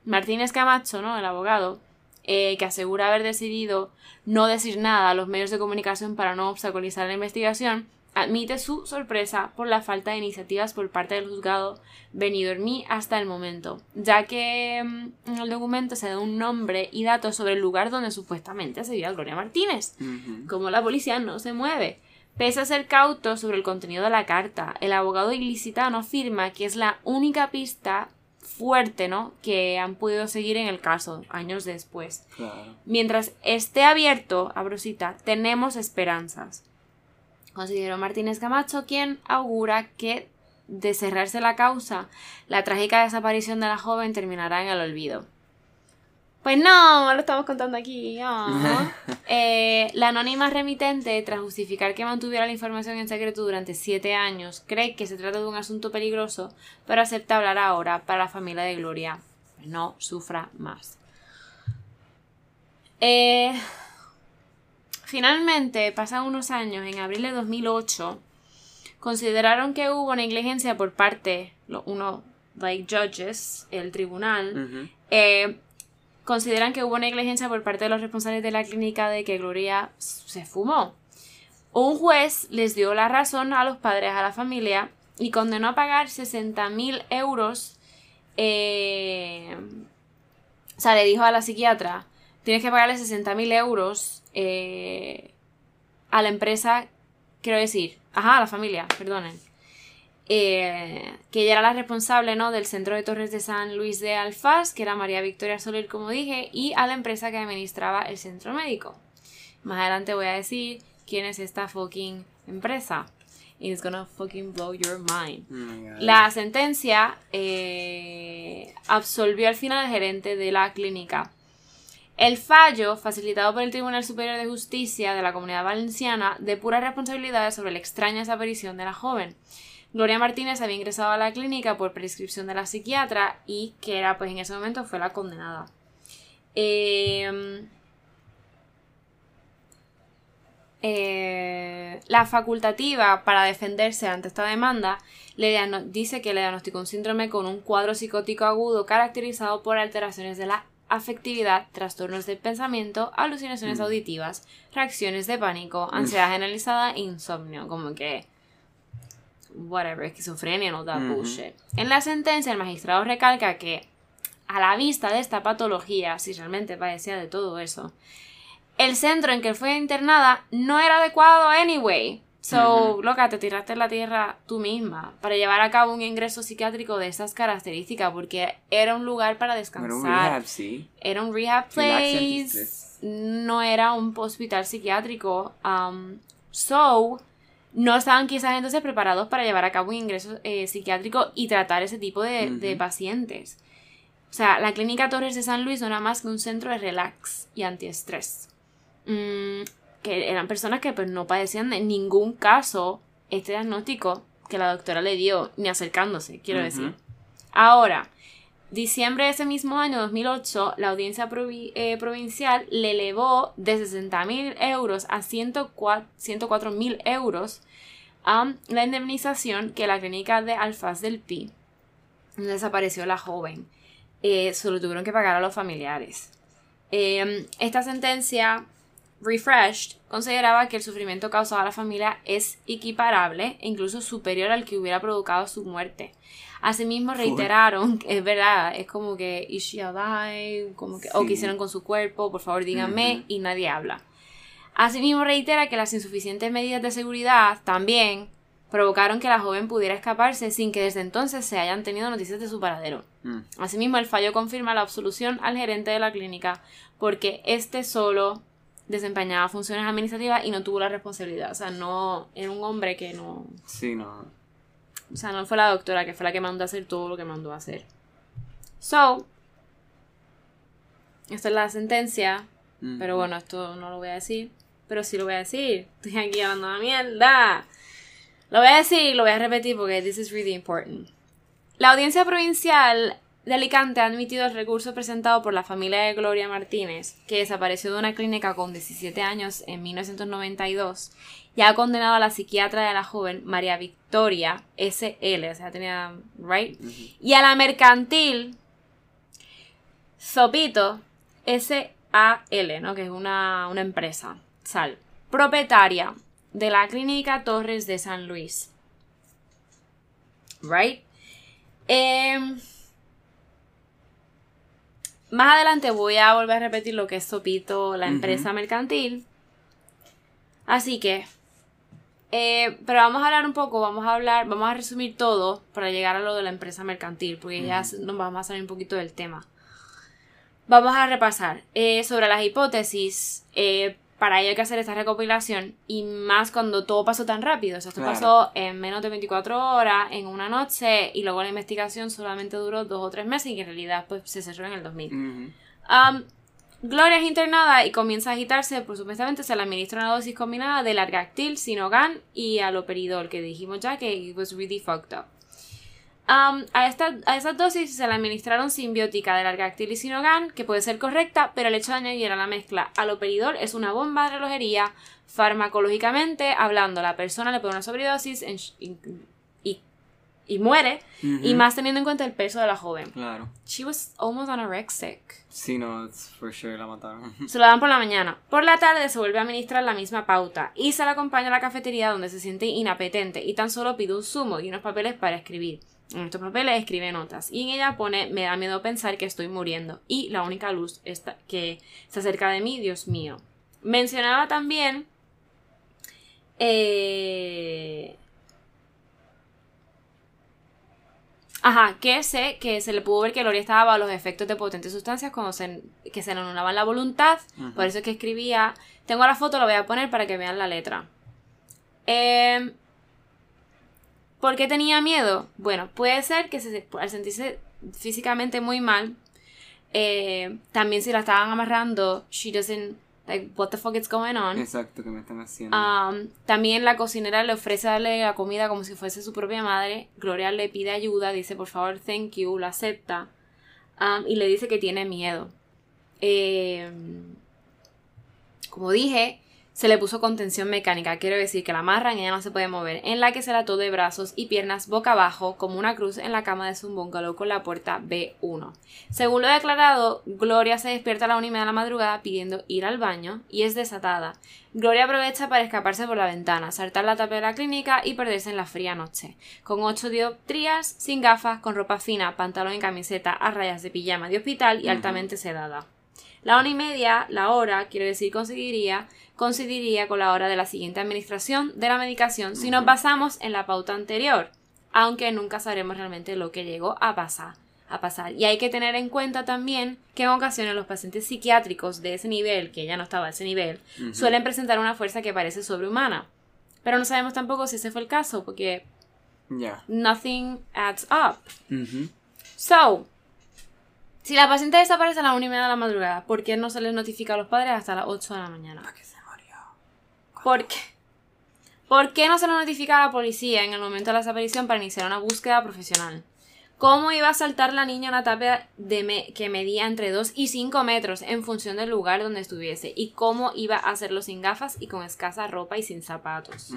Martínez Camacho, ¿no? el abogado, eh, que asegura haber decidido no decir nada a los medios de comunicación para no obstaculizar la investigación, admite su sorpresa por la falta de iniciativas por parte del juzgado mí hasta el momento, ya que mm, en el documento se da un nombre y datos sobre el lugar donde supuestamente se vio a Gloria Martínez. Como la policía no se mueve. Pese a ser cauto sobre el contenido de la carta, el abogado ilicitano afirma que es la única pista fuerte, ¿no? Que han podido seguir en el caso años después. Mientras esté abierto a Brusita, tenemos esperanzas. Considero Martínez Camacho quien augura que de cerrarse la causa, la trágica desaparición de la joven terminará en el olvido. Pues no, lo estamos contando aquí. Eh, la anónima remitente, tras justificar que mantuviera la información en secreto durante siete años, cree que se trata de un asunto peligroso, pero acepta hablar ahora para la familia de Gloria. No sufra más. Eh, finalmente, pasan unos años, en abril de 2008, consideraron que hubo negligencia por parte, uno, like judges, el tribunal, consideran que hubo negligencia por parte de los responsables de la clínica de que Gloria se fumó. Un juez les dio la razón a los padres, a la familia, y condenó a pagar 60 mil euros. Eh, o sea, le dijo a la psiquiatra, tienes que pagarle 60 mil euros eh, a la empresa, quiero decir, ajá, a la familia, perdonen. Eh, que ella era la responsable ¿no? del centro de Torres de San Luis de Alfaz, que era María Victoria Soler, como dije, y a la empresa que administraba el centro médico. Más adelante voy a decir quién es esta fucking empresa. It's gonna fucking blow your mind. Oh. La sentencia eh, absolvió al final al gerente de la clínica. El fallo, facilitado por el Tribunal Superior de Justicia de la Comunidad Valenciana, depura responsabilidades sobre la extraña desaparición de la joven. Gloria Martínez había ingresado a la clínica por prescripción de la psiquiatra y que era, pues en ese momento fue la condenada. Eh, eh, la facultativa para defenderse ante esta demanda le dice que le diagnosticó un síndrome con un cuadro psicótico agudo caracterizado por alteraciones de la afectividad, trastornos del pensamiento, alucinaciones auditivas, reacciones de pánico, ansiedad generalizada e insomnio, como que whatever, esquizofrenia, no that Ujú. bullshit. En la sentencia el magistrado recalca que a la vista de esta patología, si realmente padecía de todo eso, el centro en que fue internada no era adecuado anyway. So, loca, te tiraste en la tierra tú misma para llevar a cabo un ingreso psiquiátrico de esas características, porque era un lugar para descansar. un rehab, sí. Era un rehab place. No era un hospital psiquiátrico. Um, so, no estaban quizás entonces preparados para llevar a cabo un ingreso eh, psiquiátrico y tratar ese tipo de, pacientes. O sea, la Clínica Torres de San Luis no era más que un centro de relax y antiestrés. Mm, que eran personas que pues no padecían de ningún caso este diagnóstico que la doctora le dio, ni acercándose, quiero decir. Ahora, diciembre de ese mismo año, 2008, la audiencia eh, provincial le elevó de 60 mil euros a 104 mil euros a la indemnización que la clínica de Alfaz del Pi desapareció la joven. Eh, tuvieron que pagar a los familiares. Eh, esta sentencia, refreshed, consideraba que el sufrimiento causado a la familia es equiparable e incluso superior al que hubiera provocado su muerte. Asimismo reiteraron, que es verdad, es como que is she alive? Como que, o Sí. qué hicieron con su cuerpo, por favor díganme, y nadie habla. Asimismo reitera que las insuficientes medidas de seguridad también provocaron que la joven pudiera escaparse sin que desde entonces se hayan tenido noticias de su paradero. Mm. Asimismo, el fallo confirma la absolución al gerente de la clínica porque este solo desempeñaba funciones administrativas y no tuvo la responsabilidad. O sea, no era un hombre que no. Sí, no. O sea, no fue la doctora que fue la que mandó a hacer todo lo que mandó a hacer. So, esta es la sentencia. Mm. Pero bueno, esto no lo voy a decir. Pero sí lo voy a decir. Estoy aquí hablando de mierda. Lo voy a decir y lo voy a repetir porque this is really important. La audiencia provincial de Alicante ha admitido el recurso presentado por la familia de Gloria Martínez, que desapareció de una clínica con 17 años en 1992, y ha condenado a la psiquiatra de la joven María Victoria SL, o sea, tenía, right? Y a la mercantil Sopito S.A.L., ¿no? Que es una, una empresa, sal, propietaria de la clínica Torres de San Luis. Right? Em, más adelante voy a volver a repetir lo que es Sopito, la empresa mercantil. Así que, eh, pero vamos a hablar un poco, vamos a hablar, vamos a resumir todo para llegar a lo de la empresa mercantil, porque ya nos vamos a salir un poquito del tema. Vamos a repasar eh, sobre las hipótesis. eh, para ello hay que hacer esta recopilación y más cuando todo pasó tan rápido. O sea, esto Claro. pasó en menos de 24 horas, en una noche, y luego la investigación solamente duró dos o tres meses y que en realidad pues, se cerró en el 2000. Ujú. Um, Gloria es internada y comienza a agitarse, por supuestamente se le administra una dosis combinada de largactil, sinogan y aloperidol, que dijimos ya que it was really fucked up. Um, a, esta, a esas dosis se le administraron simbiótica de largactil y sinogan, que puede ser correcta, pero el hecho de añadir a la mezcla aloperidol es una bomba de relojería. Farmacológicamente hablando, la persona le pone una sobredosis en- y, y- y muere, y Ujú. más teniendo en cuenta el peso de la joven. Claro. She was almost anorexic. Sí, no, it's for sure la mataron. Se lo dan por la mañana. Por la tarde se vuelve a administrar la misma pauta y se la acompaña a la cafetería donde se siente inapetente y tan solo pide un zumo y unos papeles para escribir. En estos papeles escribe notas y en ella pone me da miedo pensar que estoy muriendo y la única luz está, que se acerca de mí, Dios mío. Mencionaba también eh, Ajá, que sé que se le pudo ver que Gloria estaba bajo los efectos de potentes sustancias cuando se, que se le anulaban la voluntad. Por eso es que escribía. Tengo la foto, la voy a poner para que vean la letra. Eh, ¿Por qué tenía miedo? Bueno, puede ser que se, al sentirse físicamente muy mal, eh, también si la estaban amarrando, she doesn't like what the fuck is going on. Exacto, que me están haciendo. Um, también la cocinera le ofrece darle la comida como si fuese su propia madre. Gloria le pide ayuda, dice por favor thank you, lo acepta um, y le dice que tiene miedo. Eh, como dije, se le puso contención mecánica, quiero decir que la amarran y ella no se puede mover, en la que se la ató de brazos y piernas boca abajo como una cruz en la cama de su bungalow con la puerta B1. Según lo declarado, Gloria se despierta a la una y media de la madrugada pidiendo ir al baño y es desatada. Gloria aprovecha para escaparse por la ventana, saltar la tapa de la clínica y perderse en la fría noche. Con ocho dioptrías, sin gafas, con ropa fina, pantalón y camiseta a rayas de pijama de hospital y altamente sedada. La una y media, la hora, quiero decir, conseguiría, coincidiría con la hora de la siguiente administración de la medicación si nos basamos en la pauta anterior, aunque nunca sabremos realmente lo que llegó a pasar. A pasar. Y hay que tener en cuenta también que en ocasiones los pacientes psiquiátricos de ese nivel, que ya no estaba a ese nivel, suelen presentar una fuerza que parece sobrehumana. Pero no sabemos tampoco si ese fue el caso, porque nothing adds up. So, si la paciente desaparece a las 1 y media de la madrugada, ¿por qué no se les notifica a los padres hasta las 8 de la mañana? ¿Por qué? ¿Por qué no se le notifica a la policía en el momento de la desaparición para iniciar una búsqueda profesional? ¿Cómo iba a saltar la niña una tapa de que medía entre 2 y 5 metros en función del lugar donde estuviese? ¿Y cómo iba a hacerlo sin gafas y con escasa ropa y sin zapatos?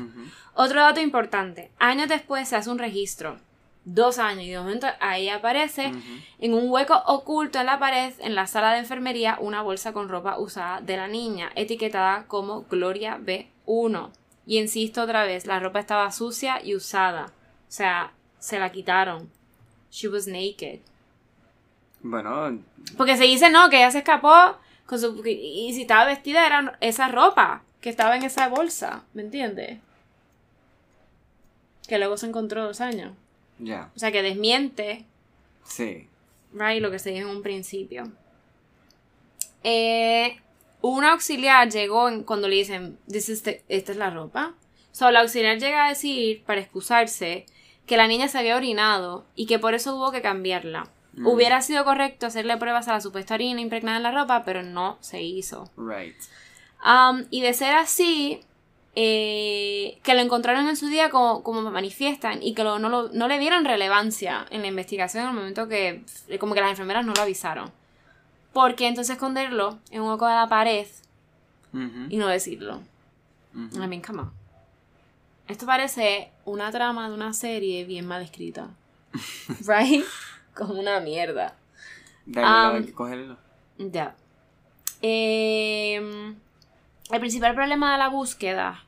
Otro dato importante. Años después se hace un registro dos años y de momento ahí aparece en un hueco oculto en la pared en la sala de enfermería una bolsa con ropa usada de la niña etiquetada como Gloria B1 y insisto otra vez la ropa estaba sucia y usada o sea se la quitaron she was naked bueno porque se dice no que ella se escapó con su y si estaba vestida era esa ropa que estaba en esa bolsa ¿me entiendes? que luego se encontró dos años o sea, que desmiente. Sí. Right, lo que se dijo en un principio. Eh, un auxiliar llegó cuando le dicen, esta es la ropa. So, el auxiliar llega a decir, para excusarse, que la niña se había orinado y que por eso hubo que cambiarla. Mm. Hubiera sido correcto hacerle pruebas a la supuesta orina impregnada en la ropa, pero no se hizo. Right. Um, y de ser así, eh, que lo encontraron en su día como, como manifiestan y que no, no, le dieron relevancia en la investigación en el momento que como que las enfermeras no lo avisaron. ¿Por qué entonces esconderlo en un hueco de la pared y no decirlo? I mean, come on. Esto parece una trama de una serie bien mal escrita. right? Como una mierda. Dale, um, cogerlo. Ya. Eh, el principal problema de la búsqueda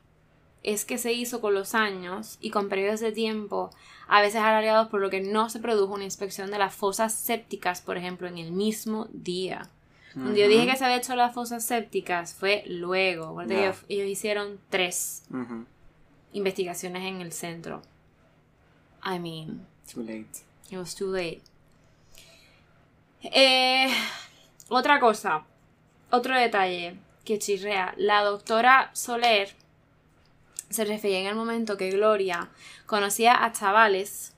es que se hizo con los años y con periodos de tiempo a veces alargados por lo que no se produjo una inspección de las fosas sépticas, por ejemplo, en el mismo día. Cuando yo dije que se había hecho las fosas sépticas fue luego, porque ellos, hicieron tres investigaciones en el centro. I mean, too late. It was too late. Eh, otra cosa, otro detalle que chirrea. La doctora Soler se refería en el momento que Gloria conocía a chavales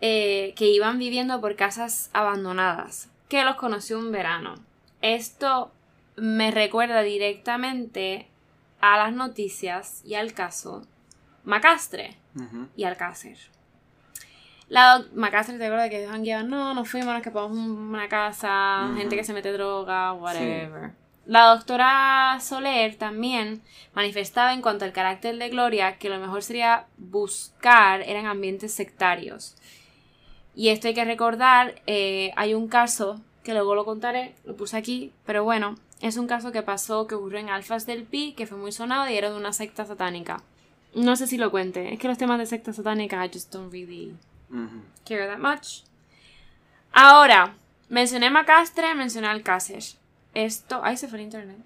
eh, que iban viviendo por casas abandonadas, que los conoció un verano. Esto me recuerda directamente a las noticias y al caso Macastre y Alcácer. La Macastre te acuerdas que han guiado, no, nos fuimos, nos escapamos una casa, gente que se mete droga, whatever. La doctora Soler también manifestaba en cuanto al carácter de Gloria que lo mejor sería buscar eran ambientes sectarios. Y esto hay que recordar, eh, hay un caso, que luego lo contaré, lo puse aquí, pero bueno, es un caso que pasó, que ocurrió en Alfas del Pi, que fue muy sonado y era de una secta satánica. No sé si lo cuente, es que los temas de secta satánica I just don't really care that much. Ahora, mencioné Macastre, mencioné Alcácer. Esto, ahí se fue el internet.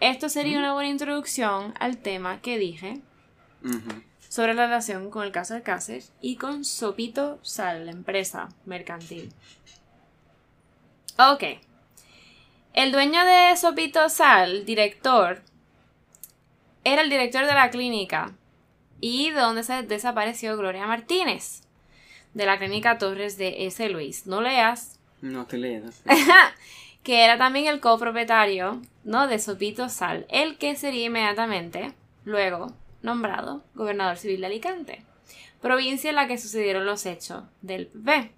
Esto sería una buena introducción al tema que dije sobre la relación con el caso de Cáceres y con Sopito Sal, la empresa mercantil. Ok. El dueño de Sopito Sal, director, era el director de la clínica y donde se desapareció Gloria Martínez de la clínica Torres de S. Luis. No leas. No te leas. que era también el copropietario, ¿no? De Sopito Sal, el que sería inmediatamente, luego, nombrado gobernador civil de Alicante, provincia en la que sucedieron los hechos del PP.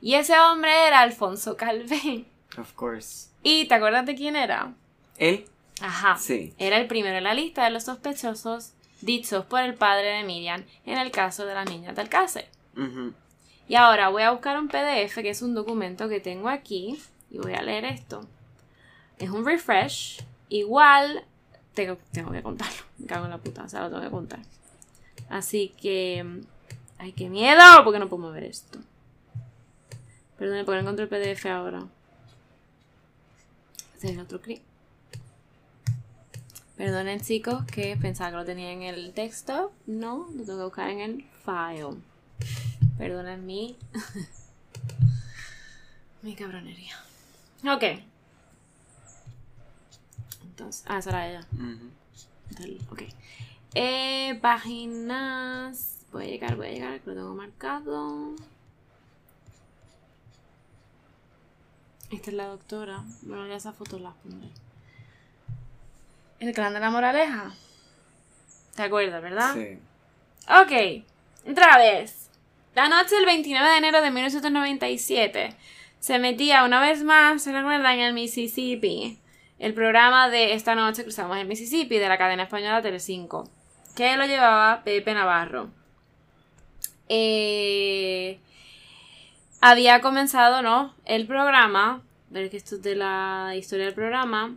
Y ese hombre era Alfonso Calvé. Of course. ¿Y te acuerdas de quién era? ¿Él? Ajá. Sí. Era el primero en la lista de los sospechosos dichos por el padre de Miriam en el caso de las niñas del Alcácer. Y ahora voy a buscar un PDF, que es un documento que tengo aquí, y voy a leer esto. Es un refresh. Igual tengo, tengo que contarlo. Me cago en la puta, o sea, lo tengo que contar. Así que... ¡Ay, qué miedo! Porque no puedo mover esto. Perdón, porque no encuentro el PDF ahora. Este es el otro clic. Perdonen chicos que pensaba que lo tenía en el texto. No, lo tengo que buscar en el file. Perdonen mi. mi cabronería. Ok. Entonces. Ah, esa era ella. Del- Ok. Eh, páginas. Voy a llegar, voy a llegar, que lo tengo marcado. Esta es la doctora. Bueno, ya esas fotos las pondré. El clan de la moraleja. ¿Te acuerdas, verdad? Sí. Ok, otra vez. La noche del 29 de enero de 1997 se metía una vez más, ¿se recuerdan? En el Mississippi. El programa de Esta noche cruzamos el Mississippi de la cadena española Telecinco. Que lo llevaba Pepe Navarro. Eh, había comenzado, ¿no? El programa. Ver que esto es de la historia del programa.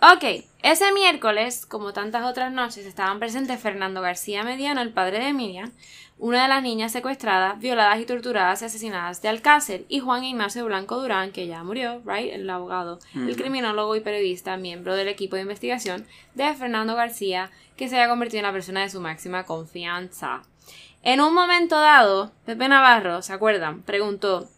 Ok, ese miércoles, como tantas otras noches, estaban presentes Fernando García Mediano, el padre de Miriam, una de las niñas secuestradas, violadas y torturadas y asesinadas de Alcácer, y Juan Ignacio Blanco Durán, que ya murió, right, el abogado, el criminólogo y periodista, miembro del equipo de investigación de Fernando García, que se había convertido en la persona de su máxima confianza. En un momento dado, Pepe Navarro, ¿se acuerdan? Preguntó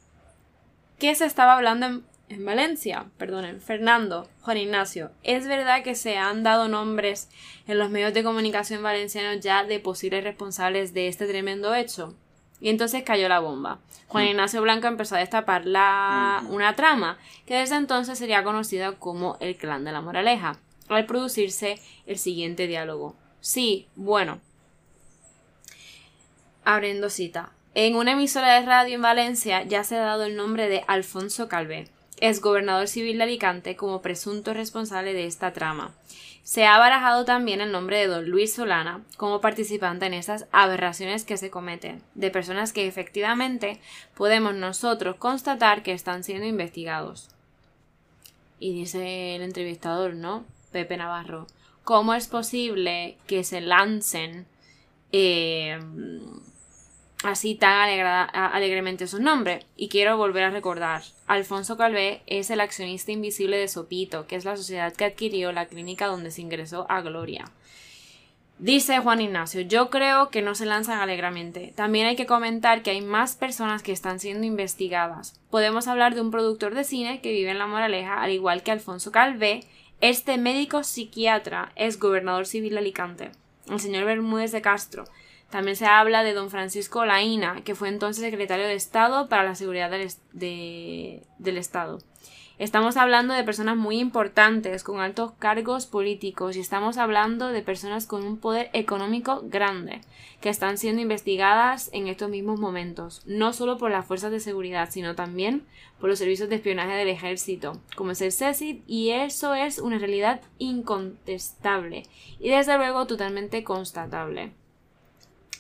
¿Qué se estaba hablando en, en Valencia? Perdonen, Fernando, Juan Ignacio. ¿Es verdad que se han dado nombres en los medios de comunicación valencianos ya de posibles responsables de este tremendo hecho? Y entonces cayó la bomba. Juan Ignacio Blanco empezó a destapar la, una trama que desde entonces sería conocida como el clan de la moraleja, al producirse el siguiente diálogo. Sí, bueno, abriendo cita. En una emisora de radio en Valencia ya se ha dado el nombre de Alfonso Calvé, ex gobernador civil de Alicante, como presunto responsable de esta trama. Se ha barajado también el nombre de don Luis Solana como participante en estas aberraciones que se cometen, de personas que efectivamente podemos nosotros constatar que están siendo investigados. Y dice el entrevistador, ¿no? Pepe Navarro, ¿cómo es posible que se lancen eh, así tan alegremente sus nombres. Y quiero volver a recordar, Alfonso Calvé es el accionista invisible de Sopito, que es la sociedad que adquirió la clínica donde se ingresó a Gloria. Dice Juan Ignacio, yo creo que no se lanzan alegremente. También hay que comentar que hay más personas que están siendo investigadas. Podemos hablar de un productor de cine que vive en La Moraleja, al igual que Alfonso Calvé. Este médico psiquiatra es gobernador civil de Alicante. El señor Bermúdez de Castro. También se habla de don Francisco Laína, que fue entonces secretario de Estado para la Seguridad del, est- de- del Estado. Estamos hablando de personas muy importantes, con altos cargos políticos, y estamos hablando de personas con un poder económico grande, que están siendo investigadas en estos mismos momentos, no solo por las fuerzas de seguridad, sino también por los servicios de espionaje del ejército, como es el CECID, y eso es una realidad incontestable, y desde luego totalmente constatable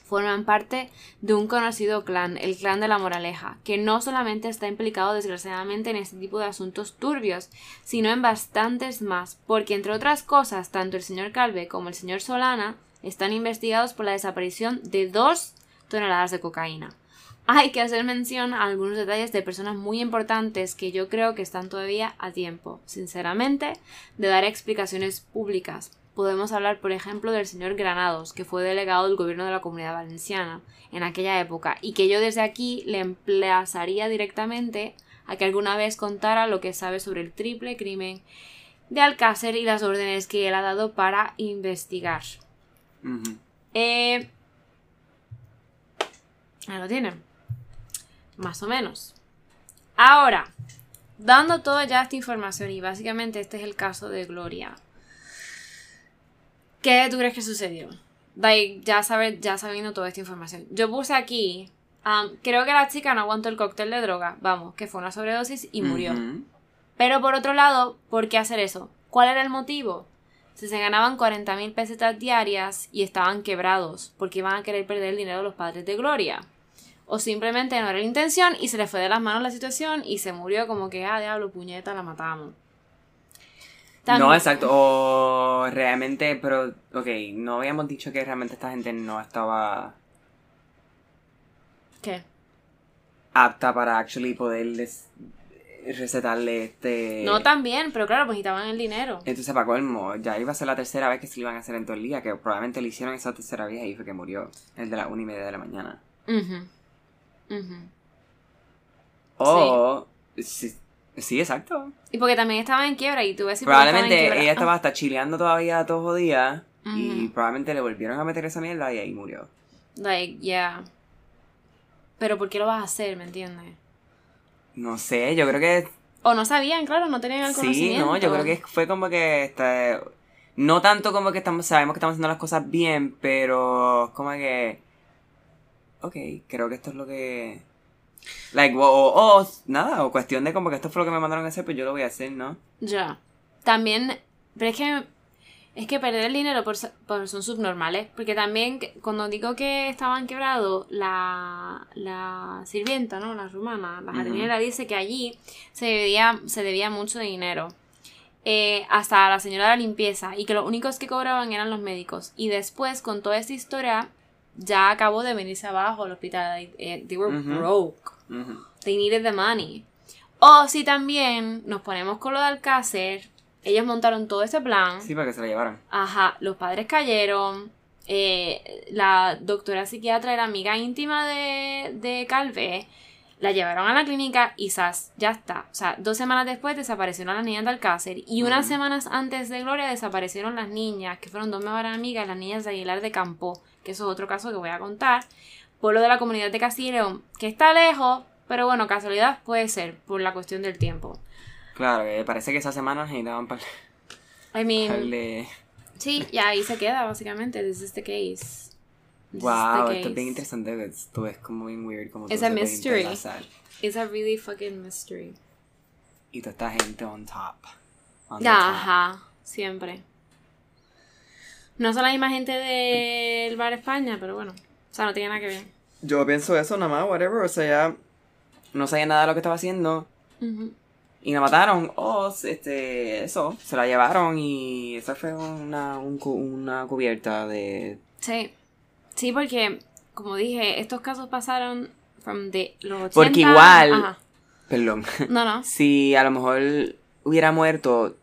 forman parte de un conocido clan, el clan de la moraleja, que no solamente está implicado desgraciadamente en este tipo de asuntos turbios, sino en bastantes más, porque entre otras cosas, tanto el señor Calve como el señor Solana están investigados por la desaparición de dos toneladas de cocaína. Hay que hacer mención a algunos detalles de personas muy importantes que yo creo que están todavía a tiempo, sinceramente, de dar explicaciones públicas. Podemos hablar, por ejemplo, del señor Granados, que fue delegado del gobierno de la Comunidad Valenciana en aquella época, y que yo desde aquí le emplazaría directamente a que alguna vez contara lo que sabe sobre el triple crimen de Alcácer y las órdenes que él ha dado para investigar. Eh, Ahí lo tienen. Más o menos. Ahora, dando toda ya esta información, y básicamente este es el caso de Gloria. ¿Qué tú crees que sucedió? Like, ya, sabe, ya sabiendo toda esta información. Yo puse aquí. um, creo que la chica no aguantó el cóctel de droga. Vamos, que fue una sobredosis y murió. Pero por otro lado, ¿por qué hacer eso? ¿Cuál era el motivo? Si se ganaban 40 mil pesetas diarias y estaban quebrados, porque iban a querer perder el dinero de los padres de Gloria. O simplemente no era la intención y se le fue de las manos la situación y se murió como que, ah, diablo, puñeta, la matamos. También- No, exacto. O realmente, pero, ok, no habíamos dicho que realmente esta gente no estaba ¿Qué? apta para actually poder des- recetarle este... No también, pero claro, pues necesitaban el dinero. Entonces, para colmo, ya iba a ser la tercera vez que se lo iban a hacer en todo el día, que probablemente le hicieron esa tercera vez y ahí fue que murió, el de las una y media de la mañana. Ujú. O, sí, sí, exacto. Y porque también estaban en quiebra y tú ves si Probablemente ella estaba hasta chileando todavía todos los días y probablemente le volvieron a meter esa mierda y ahí murió. Like, yeah. Pero ¿por qué lo vas a hacer, me entiendes? No sé, yo creo que O no sabían, claro, no tenían el sí, conocimiento. no, yo creo que fue como que este, no tanto como que estamos sabemos que estamos haciendo las cosas bien, pero como que ok, creo que esto es lo que like o, o- o, nada, o cuestión de como que esto fue lo que me mandaron a hacer, pues yo lo voy a hacer, ¿no? Ya. También, pero es que es que perder el dinero por, por son subnormales, porque también cuando digo que estaban quebrados, la, la sirvienta, ¿no? La rumana, la jardinera dice que allí se debía, se debía mucho de dinero. eh, hasta la señora de la limpieza y que los únicos que cobraban eran los médicos y después con toda esta historia ya acabó de venirse abajo al hospital they, eh, were Ujú. They needed the money. O si también nos ponemos con lo de Alcácer, ellos montaron todo ese plan. Sí, para que se la llevaran. Ajá, los padres cayeron. eh, la doctora psiquiatra era amiga íntima de, de Calvé. La llevaron a la clínica y ¡zas! ya está. O sea, dos semanas después desaparecieron las niñas de Alcácer. Y unas semanas antes de Gloria desaparecieron las niñas, que fueron dos mejores amigas, las niñas de Aguilar de Campo, que eso es otro caso que voy a contar. Pueblo de la comunidad de Castilla que está lejos, pero bueno, casualidad puede ser, por la cuestión del tiempo. Claro, que parece que esas semanas necesitaban para I mean, sí, y ahí se queda, básicamente. This is the case. This is the Wow, esto es bien interesante, esto es como bien weird como It's a mystery. It's a really fucking mystery. Y toda esta gente on top. on top. Ajá, siempre. No son la misma gente del Bar España, pero bueno. O sea, no tiene nada que ver. Yo pienso eso nada más, whatever, o sea, ya no sabía nada de lo que estaba haciendo y la mataron, o este, eso, se la llevaron y esa fue una, un una cubierta de... Sí. Sí, porque, como dije, estos casos pasaron from the, los 80. Porque igual- Ajá. Perdón. No, no. si a lo mejor hubiera muerto,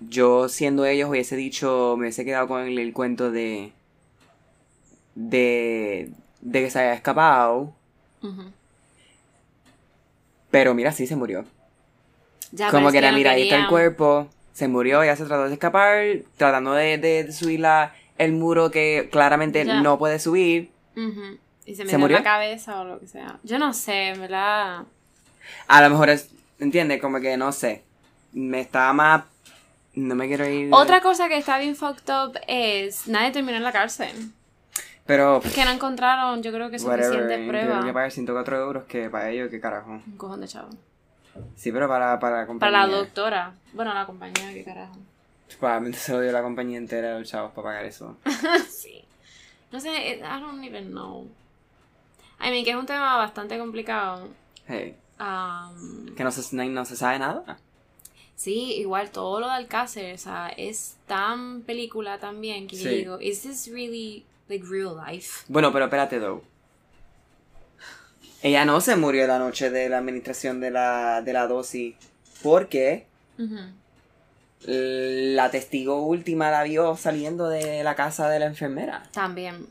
yo siendo ellos hubiese dicho, me hubiese quedado con el, el cuento de... de... de que se había escapado, pero mira, sí se murió. Ya, Como que era, no mira, ahí está el querían- cuerpo, se murió, ella se trató de escapar, tratando de, de- de subir la, el muro que claramente Ya. no puede subir. Y se ¿Se metió en murió? la cabeza o lo que sea. Yo no sé, en ¿verdad? A lo mejor es, ¿entiendes? Como que no sé. Me estaba más... No me quiero ir... Otra cosa que está bien fucked up es nadie terminó en la cárcel. Pero... Que no encontraron, yo creo que suficiente prueba. que pagar 104 euros que para ellos, qué carajo. Un cojón de chavo. Sí, pero para, para la Para compañía. la doctora. Bueno, la compañía, qué carajo. Probablemente se lo dio la compañía entera a los chavos para pagar eso. sí. No sé, I don't even know. I mean, que es un tema bastante complicado. Hey, Um, que no se, no, no se sabe nada. sí, igual todo lo de Alcácer, o sea, es tan película también que yo Sí. digo, ¿is this really like real life? Bueno, pero espérate, though. Ella no se murió la noche de la administración de la, de la dosis. Porque la testigo última la vio saliendo de la casa de la enfermera. También.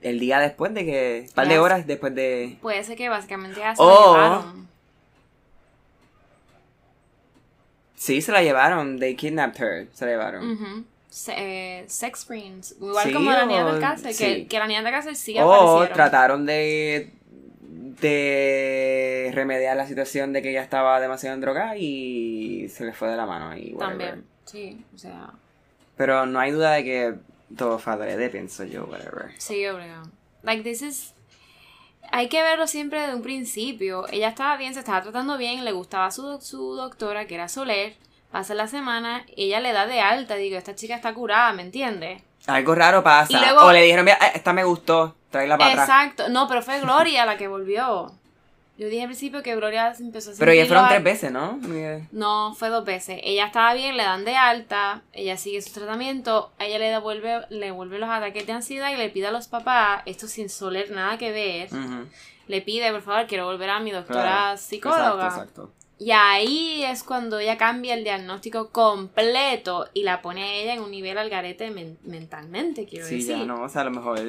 El día después de que. Un par de horas después de. Puede ser que básicamente ya se Oh. la llevaron. Sí, se la llevaron. They kidnapped her. Se la llevaron. Ujú. Se- eh, sex screens. Igual como la niña del cárcel, sí. que, que la niña del cárcel sí O trataron de de remediar la situación de que ella estaba demasiado en droga y se le fue de la mano whatever. También, sí, o sea, Pero no hay duda de que todo fue adrede, pienso yo, whatever. sí, obligado. Like, this is... Hay que verlo siempre desde un principio. Ella estaba bien, se estaba tratando bien, le gustaba su, su doctora, que era Soler. Pasa la semana, ella le da de alta, digo, esta chica está curada, ¿me entiendes? Algo raro pasa. Luego- o le dijeron, mira, esta me gustó, tráela para atrás. Exacto, no, pero fue Gloria la que volvió. Yo dije al principio que Gloria empezó a Pero ya fueron tres veces, ¿no? No, fue dos veces. Ella estaba bien, le dan de alta, ella sigue su tratamiento, a ella le devuelve, le vuelve los ataques de ansiedad y le pide a los papás, esto sin soler nada que ver, le pide, por favor, quiero volver a mi doctora Claro. psicóloga. Exacto, exacto. Y ahí es cuando ella cambia el diagnóstico completo y la pone a ella en un nivel al garete men- mentalmente, quiero Sí, decir. ya no, o sea, a lo mejor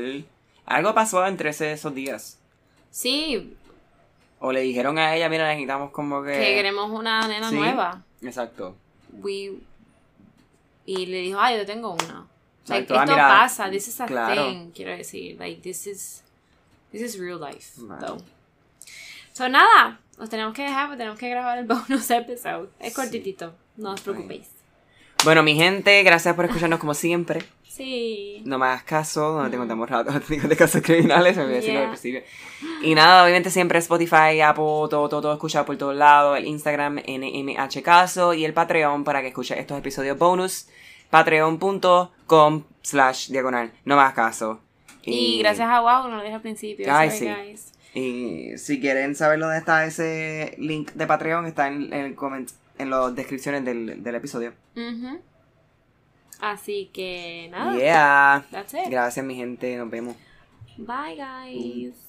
algo pasó entre esos días. Sí, O le dijeron a ella, mira, necesitamos como que... que queremos una nena Sí. nueva. Exacto. We... Y le dijo, ah, yo tengo una. Like. Ah, esto mira, pasa, this is a claro. thing, quiero decir. Like, this is, this is real life, Vale. though. So, nada, nos tenemos que dejar, porque tenemos que grabar el bonus episode. Es Sí. cortitito, no os preocupéis. Bueno, mi gente, gracias por escucharnos como siempre. Sí. No me hagas caso, donde te contamos ratos de casos criminales, me voy a decirlo al principio. Y nada, obviamente siempre Spotify, Apple, todo, todo, todo escuchado por todos lados, el Instagram, NMH Caso y el Patreon para que escuches estos episodios bonus, patreon.com slash diagonal, no me hagas caso. Y, gracias a Wow, no lo dije al principio. Ay, sorry, sí. guys. Y si quieren saber dónde está ese link de Patreon, está en, en el en las descripciones del, del episodio. Así que nada. Yeah. That's it. Gracias mi gente, nos vemos. Bye, guys.